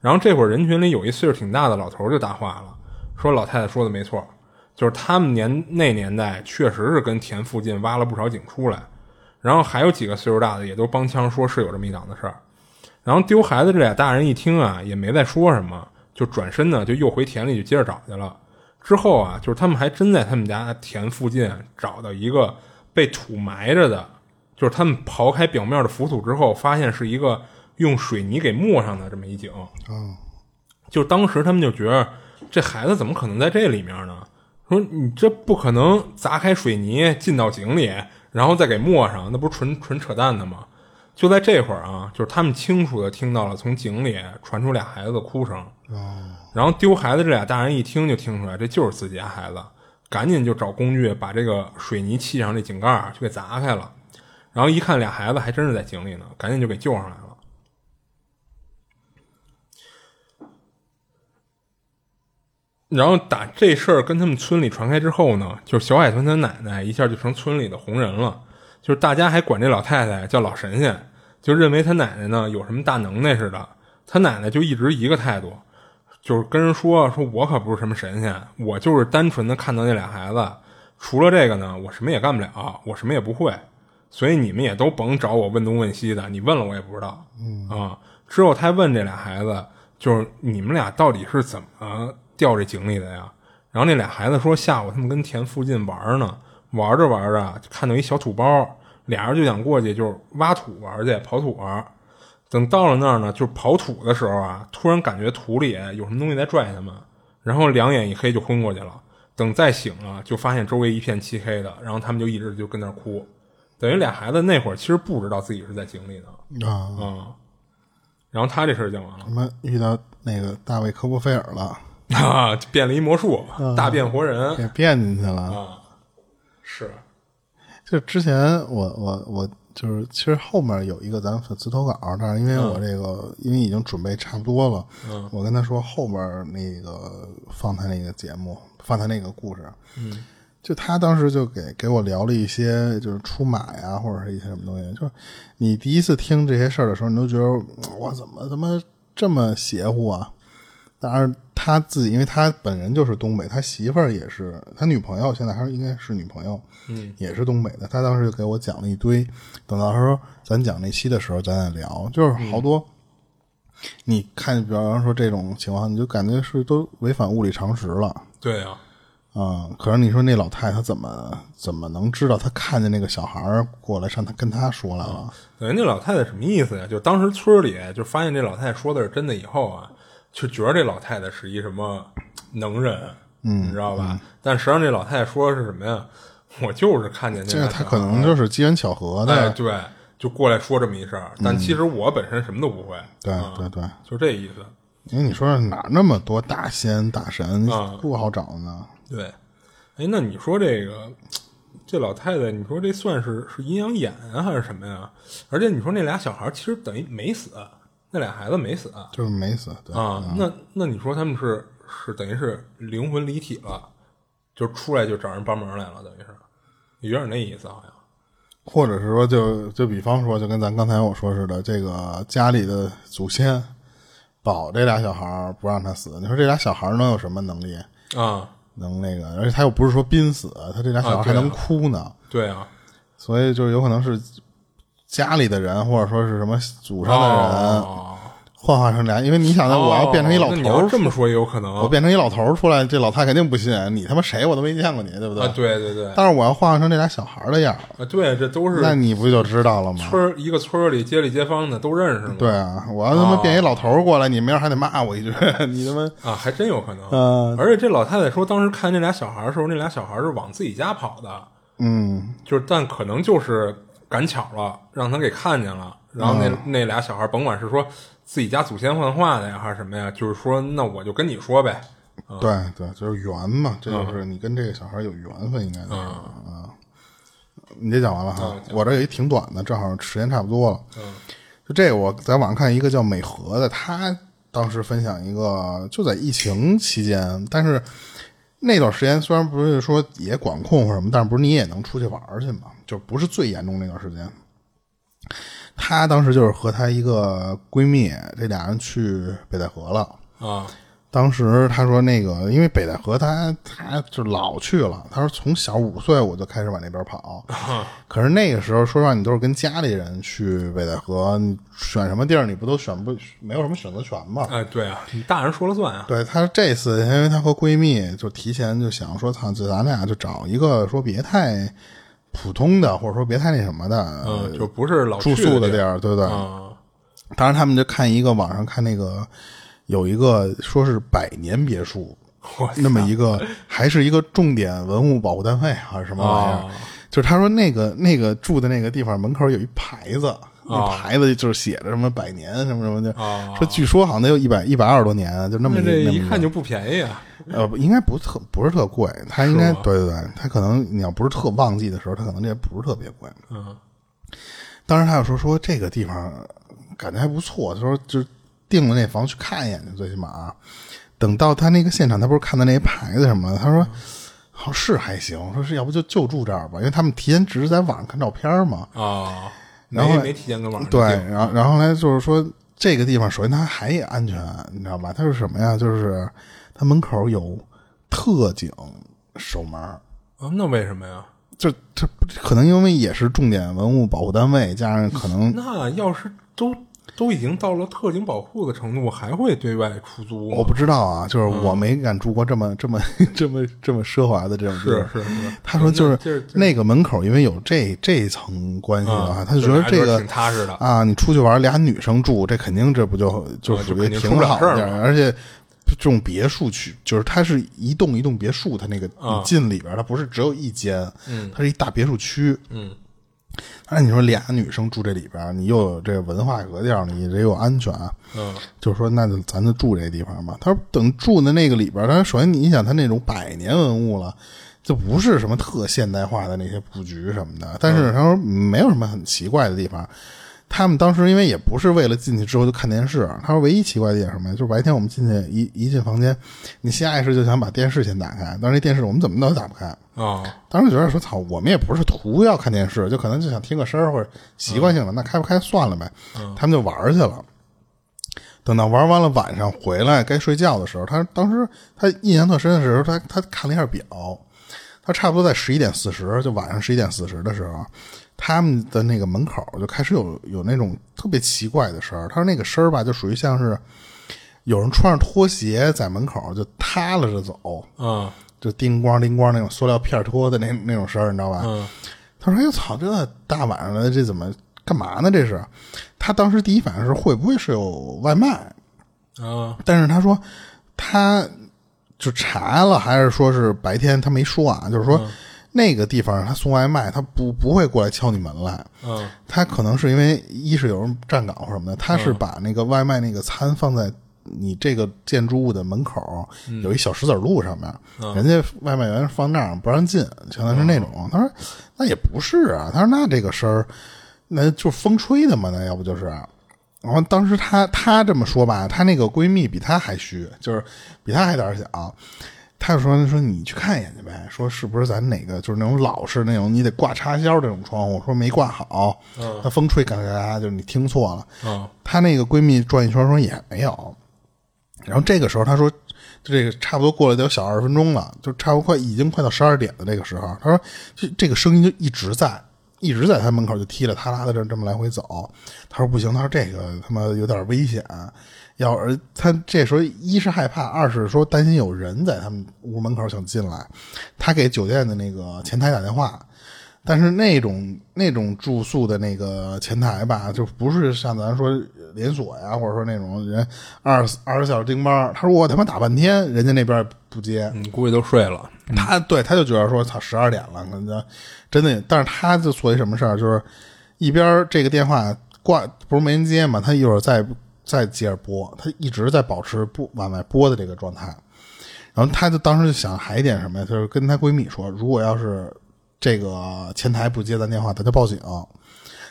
然后这会儿人群里有一岁数挺大的老头就搭话了。说老太太说的没错，就是他们年那年代确实是跟田附近挖了不少井出来，然后还有几个岁数大的也都帮腔说是有这么一档子事儿。然后丢孩子这俩大人一听啊，也没再说什么，就转身呢就又回田里就接着找去了。之后啊，就是他们还真在他们家田附近找到一个被土埋着的，就是他们刨开表面的浮土之后，发现是一个用水泥给抹上的这么一井。嗯，就当时他们就觉得。这孩子怎么可能在这里面呢？说你这不可能砸开水泥进到井里，然后再给没上，那不是纯纯扯淡的吗？就在这会儿啊，就是他们清楚的听到了从井里传出俩孩子的哭声。然后丢孩子这俩大人一听就听出来这就是自己家孩子，赶紧就找工具把这个水泥砌上这井盖就给砸开了。然后一看俩孩子还真是在井里呢，赶紧就给救上来了。然后打这事儿跟他们村里传开之后呢，就是小海豚他奶奶一下就成村里的红人了，就是大家还管这老太太叫老神仙，就认为他奶奶呢有什么大能耐似的。他奶奶就一直一个态度，就是跟人说说我可不是什么神仙，我就是单纯的看到那俩孩子，除了这个呢，我什么也干不了，我什么也不会，所以你们也都甭找我问东问西的，你问了我也不知道。嗯啊，之后他问这俩孩子，就是你们俩到底是怎么掉这井里的呀？然后那俩孩子说，下午他们跟田附近玩呢，玩着玩着就看到一小土包，俩人就想过去就是挖土玩去，刨土玩。等到了那儿呢，就是刨土的时候啊，突然感觉土里有什么东西在拽他们，然后两眼一黑就昏过去了。等再醒了，就发现周围一片漆黑的，然后他们就一直就跟那儿哭。等于俩孩子那会儿其实不知道自己是在井里呢，啊，啊、然后他这事儿讲完了他们遇到那个大卫科波菲尔了，啊，变了一魔术，大变活人给变进去了。啊，是就之前我我我就是，其实后面有一个咱粉丝投稿，但是因为我这个、因为已经准备差不多了，嗯我跟他说后面那个放他那个节目，放他那个故事，嗯，就他当时就给给我聊了一些就是出马呀，或者是一些什么东西，就是你第一次听这些事儿的时候，你都觉得我怎么怎么这么邪乎啊？当然他自己，因为他本人就是东北，他媳妇儿也是，他女朋友现在还是应该是女朋友，嗯，也是东北的。他当时就给我讲了一堆，等到时候咱讲那期的时候，咱再聊，就是好多。你看，比方说这种情况，你就感觉是都违反物理常识了。对啊，啊、可是你说那老太太怎么怎么能知道她看见那个小孩儿过来上她跟她说来了？等于那老太太什么意思呀？就当时村里就发现这老太太说的是真的以后啊，就觉得这老太太是一什么能人，嗯，你知道吧？但实际上这老太太说的是什么呀？我就是看见那这俩小个她可能就是机缘巧合哎，的，对，就过来说这么一事儿，但其实我本身什么都不会，对啊对对。就这意思。因为你说哪那么多大仙大神，啊不好找呢？对，哎，那你说这个 这老太太，你说这算是是阴阳眼啊，还是什么呀？而且你说那俩小孩其实等于没死，那俩孩子没死啊，就是没死，对，那那你说他们是是等于是灵魂离体了，就出来就找人帮忙来了，等于是有点那意思，好像。或者是说就，就比方说，就跟咱刚才我说似的，这个家里的祖先保这俩小孩儿不让他死，你说这俩小孩儿能有什么能力？啊，能那个，而且他又不是说濒死，他这俩小孩还能哭呢，对啊，所以就有可能是家里的人，或者说是什么祖上的人、哦幻化成俩，因为你想，那我要变成一老哦你头这么说也有可能。我变成一老头儿出来，这老太肯定不信，你他妈谁我都没见过你，对不对？啊，对对对，但是我要幻化成这俩小孩儿的样儿，啊，对，这都是那你不就知道了吗？村儿一个村儿里街里街坊的都认识吗？对啊，我要他妈变一老头儿过来，你明儿还得骂我一句，你他妈啊，还真有可能。嗯而且这老太太说，当时看那俩小孩的时候，那俩小孩是往自己家跑的，嗯，就是但可能就是赶巧了，让他给看见了。然后那、嗯那俩小孩，甭管是说自己家祖先幻化的呀，还是什么呀，就是说，那我就跟你说呗。对对，就是缘嘛，这就是你跟这个小孩有缘分，应该是啊。你这讲完了哈，我这有一挺短的，正好时间差不多了。嗯，就这个，我在网上看一个叫美和的，他当时分享一个，就在疫情期间，但是那段时间虽然不是说也管控或什么，但是不是你也能出去玩去嘛，就不是最严重那段时间。她当时就是和她一个闺蜜，这俩人去北戴河了。啊，当时她说那个，因为北戴河她她就老去了，她说从小五岁我就开始往那边跑。可是那个时候，说实话，你都是跟家里人去北戴河，你选什么地儿，你不都选不没有什么选择权吗？哎，对啊，你大人说了算啊。对她这次，因为她和闺蜜就提前就想说，操，就咱俩就找一个说别太普通的，或者说别太那什么的，嗯，就不是老住宿的地儿，对不对？啊当时他们就看一个网上看那个有一个说是百年别墅，那么一个还是一个重点文物保护单位还是什么玩意儿？哦就是他说那个那个住的那个地方门口有一牌子，那哦牌子就是写着什么百年什么什么的，哦说据说好像得有一百一百二十多年，就那么那一看就不便宜啊。呃，不应该不特不是特贵，它应该对对对，它可能你要不是特旺季的时候，它可能这不是特别贵。嗯，当时他又说说这个地方感觉还不错，他说就订了那房去看一眼去，最起码。等到他那个现场，他不是看到那些牌子什么的，他说好是还行，说是要不就就住这儿吧，因为他们提前只是在网上看照片嘛。啊，然后没没提前跟网上对，然后然后来就是说，这个地方首先它还也安全，你知道吧？它是什么呀？就是它门口有特警守门儿，啊，那为什么呀？就这可能因为也是重点文物保护单位，加上可能那要是都都已经到了特警保护的程度，还会对外出租？我不知道啊，就是我没敢住过这么这么这么这么奢华的这种地是儿。是是，他说就是那个门口，因为有这这一层关系啊，他就觉得这个挺踏实的啊，你出去玩俩女生住，这肯定这不就就啊属于挺好的事儿而且这种别墅区，就是它是一栋一栋别墅，它那个啊你进里边，它不是只有一间，嗯它是一大别墅区，嗯那你说俩女生住这里边，你又有这个文化格调，你也有安全，嗯就是说那就咱就住这地方吧。他说等住的那个里边，他首先你想他那种百年文物了。就不是什么特现代化的那些布局什么的，但是他说没有什么很奇怪的地方。他们当时因为也不是为了进去之后就看电视，他说唯一奇怪的点什么呀？就是白天我们进去一一进房间，你下意识就想把电视先打开，但是那电视我们怎么都打不开。啊当时觉得说操，我们也不是图要看电视，就可能就想听个声儿或者习惯性的，那开不开算了呗。他们就玩去了。等到玩完了，晚上回来该睡觉的时候，他当时他印象特深的时候，他他看了一下表，他差不多在十一点四十，就晚上十一点四十的时候，他们的那个门口就开始有有那种特别奇怪的声儿。他说那个声儿吧，就属于像是有人穿着拖鞋在门口就塌了着走，嗯就叮咣叮咣那种塑料片拖的那那种声儿，你知道吧？嗯他说：“哎呦操，这大晚上的这怎么干嘛呢？这是。”他当时第一反应是会不会是有外卖？啊但是他说他就查了，还是说是白天他没说啊，就是说、那个地方他送外卖，他不不会过来敲你门来。嗯他可能是因为一是有人站岗或什么的，他是把那个外卖那个餐放在你这个建筑物的门口，有一小石子路上面，人家外卖员放那儿不让进，相当于是那种。他说那也不是啊，他说那这个声儿，那就风吹的嘛，那要不就是。然后当时她她这么说吧，她那个闺蜜比她还虚，就是比她还胆儿小。她就说说你去看一眼去呗，说是不是咱哪个就是那种老式那种你得挂插销这种窗户，说没挂好，那风吹嘎嘎嘎，就是你听错了。嗯她那个闺蜜转一圈说也没有，然后这个时候她说，这个差不多过了得有小二十分钟了，就差不多快已经快到十二点的这个时候，她说这这个声音就一直在。一直在他门口就踢了踏拉的这这么来回走，他说不行，他说这个他妈有点危险，要而他这时候一是害怕，二是说担心有人在他们屋门口想进来，他给酒店的那个前台打电话，但是那种那种住宿的那个前台吧，就不是像咱说连锁呀，或者说那种人二十二十小时盯班。他说我他妈打半天，人家那边不接，嗯，估计都睡了。他对他就觉得说操十二点了，可能真的，但是他就做一什么事儿，就是一边这个电话挂不是没人接嘛，他一会儿再再接着拨，他一直在保持不往外拨的这个状态。然后他就当时就想还一点什么呀，就是跟她闺蜜说，如果要是这个前台不接咱电话，咱就报警。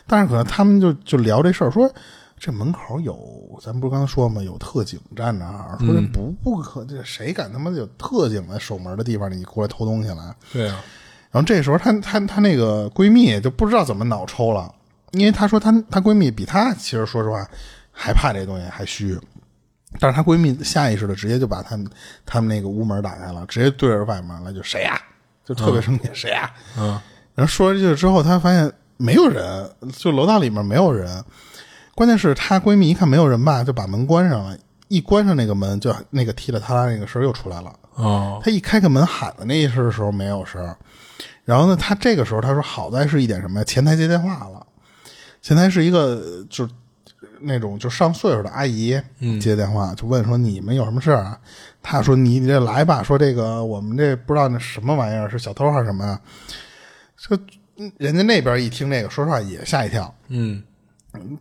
但是可能他们就就聊这事儿，说这门口有，咱不是刚才说吗？有特警站那儿，说这不不可，这谁敢他妈有特警在守门的地方，你过来偷东西来？对啊，然后这时候她她她那个闺蜜就不知道怎么脑抽了，因为她说她她闺蜜比她其实说实话还怕这东西还虚，但是她闺蜜下意识的直接就把他们他们那个屋门打开了，直接对着外面来就谁呀、就特别生气，谁呀、嗯然后说了这句之后，她发现没有人，就楼道里面没有人。关键是她闺蜜一看没有人吧，就把门关上了。一关上那个门，就那个踢了踏啦那个声又出来了。哦她一开开门喊的那一声的时候没有声，然后呢，她这个时候她说好在是一点什么呀？前台接电话了，前台是一个呃就是那种就上岁数的阿姨接电话，就问说你们有什么事儿啊？他说你你这来吧，说这个我们这不知道那什么玩意儿是小偷还是什么呀？说嗯人家那边一听这个，说实话也吓一跳，嗯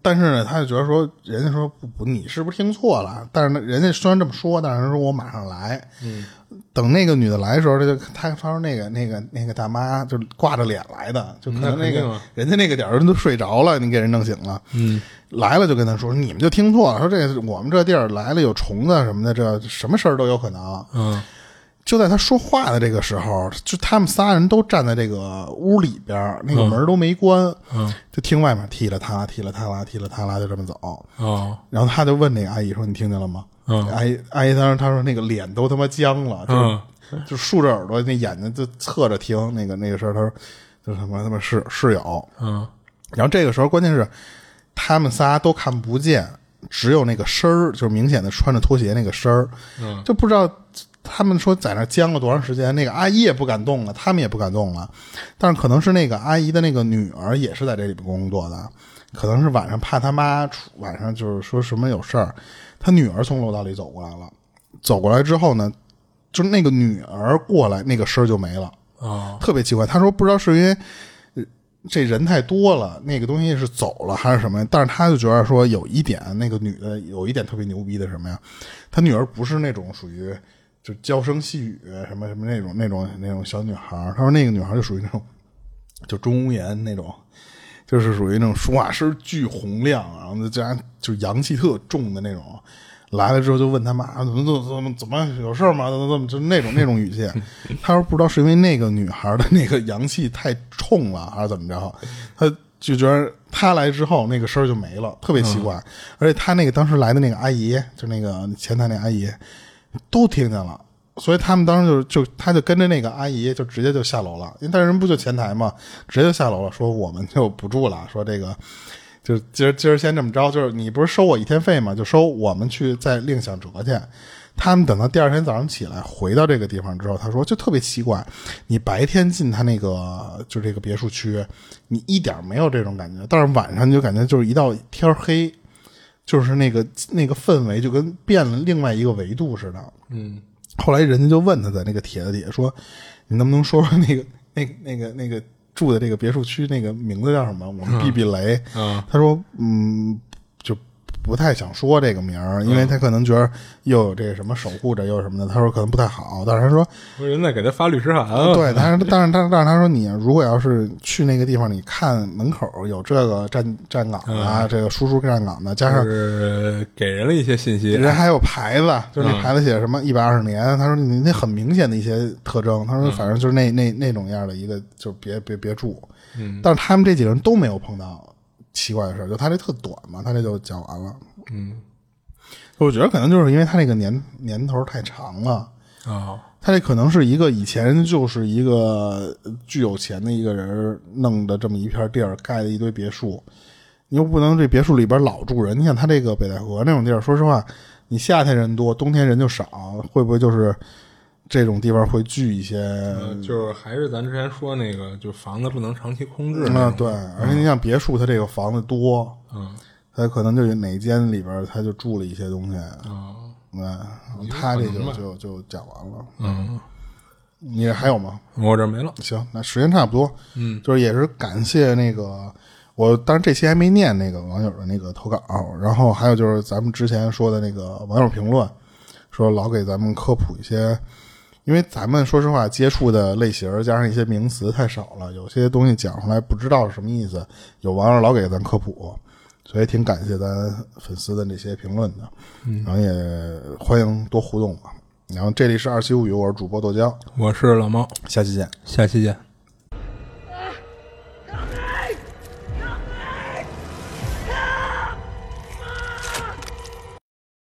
但是呢，他就觉得说，人家说不不，你是不是听错了？但是呢，人家虽然这么说，但是人说我马上来。嗯，等那个女的来的时候，他就他他说那个那个那个大妈就挂着脸来的，就可能那个、人家那个点儿人都睡着了，你给人弄醒了。嗯，来了就跟他说，你们就听错了，说这我们这地儿来了有虫子什么的，这什么事儿都有可能。嗯就在他说话的这个时候，就他们仨人都站在这个屋里边儿，那个门都没关，嗯就听外面踢了他啦，踢了他啦，踢了他啦，就这么走。哦然后他就问那个阿姨说：“你听见了吗？”嗯阿姨阿姨当时她说那个脸都他妈僵了，就就竖着耳朵，那眼睛就侧着听那个那个事儿。她说就他妈他妈室室友。嗯然后这个时候关键是他们仨都看不见，只有那个声儿，就是明显的穿着拖鞋那个声儿，嗯就不知道他们说在那僵了多长时间。那个阿姨也不敢动了，他们也不敢动了，但是可能是那个阿姨的那个女儿也是在这里边工作的，可能是晚上怕他妈出晚上就是说什么有事儿，他女儿从楼道里走过来了，走过来之后呢，就是那个女儿过来，那个声儿就没了。哦特别奇怪。他说不知道是因为呃这人太多了，那个东西是走了还是什么，但是他就觉得说有一点，那个女的有一点特别牛逼的什么呀？他女儿不是那种属于就娇声细语什么什么那种那种那种小女孩儿，他说那个女孩就属于那种就钟无艳那种。就是属于那种说话声巨洪亮，然后再加上就阳气特重的那种，来了之后就问他妈怎么怎么怎么怎么有事儿吗？怎么怎么就那种那种语气。他说不知道是因为那个女孩的那个阳气太冲了，还是怎么着，他就觉得他来之后那个声儿就没了，特别奇怪。而且他那个当时来的那个阿姨，就那个前台那阿姨，都听见了。所以他们当时就就他就跟着那个阿姨就直接就下楼了，因为但人不就前台嘛，直接就下楼了，说我们就不住了，说这个就今儿今儿先这么着，就是你不是收我一天费吗，就收我们去再另想辙去。他们等到第二天早上起来回到这个地方之后，他说就特别奇怪，你白天进他那个就这个别墅区，你一点没有这种感觉，但是晚上你就感觉就是一到天黑，就是那个那个氛围就跟变了另外一个维度似的。嗯后来人家就问他在那个帖子底下说：“你能不能说说那个那个那个那个住的这个别墅区那个名字叫什么？我们避避雷。嗯他说：“嗯，就不太想说这个名儿，因为他可能觉得又有这个什么守护着，又有什么的。他说可能不太好，但是他说，我人在给他发律师函啊。对，但是但是但是他说你如果要是去那个地方，你看门口有这个站站岗的啊，这个叔叔站岗的，加上是给人了一些信息。人还有牌子，就是那牌子写什么一百二十年。他说你那很明显的一些特征。他说反正就是那那那种样的一个，就是别别别住。嗯，但是他们这几个人都没有碰到奇怪的事儿，就他这特短嘛，他这就讲完了。嗯我觉得可能就是因为他那个年年头太长了，哦他这可能是一个以前就是一个巨有钱的一个人弄的这么一片地儿，盖了一堆别墅。你又不能这别墅里边老住人，你想他这个北戴河那种地儿，说实话，你夏天人多，冬天人就少，会不会就是这种地方会聚一些？呃就是还是咱之前说那个，就房子不能长期空置啊、那种。对，而且你像别墅，它这个房子多，嗯它可能就有哪间里边它就住了一些东西，啊嗯，他这就就就讲完了。嗯，你还有吗？我这没了。行，那时间差不多，嗯，就是也是感谢那个我，当然这期还没念那个网友的那个投稿，然后还有就是咱们之前说的那个网友评论，说老给咱们科普一些，因为咱们说实话接触的类型加上一些名词太少了，有些东西讲出来不知道是什么意思，有网友老给咱科普，所以挺感谢咱粉丝的那些评论的，然后也欢迎多互动吧。然后这里是二七物语，我是主播豆浆，我是老猫，下期见。下期见。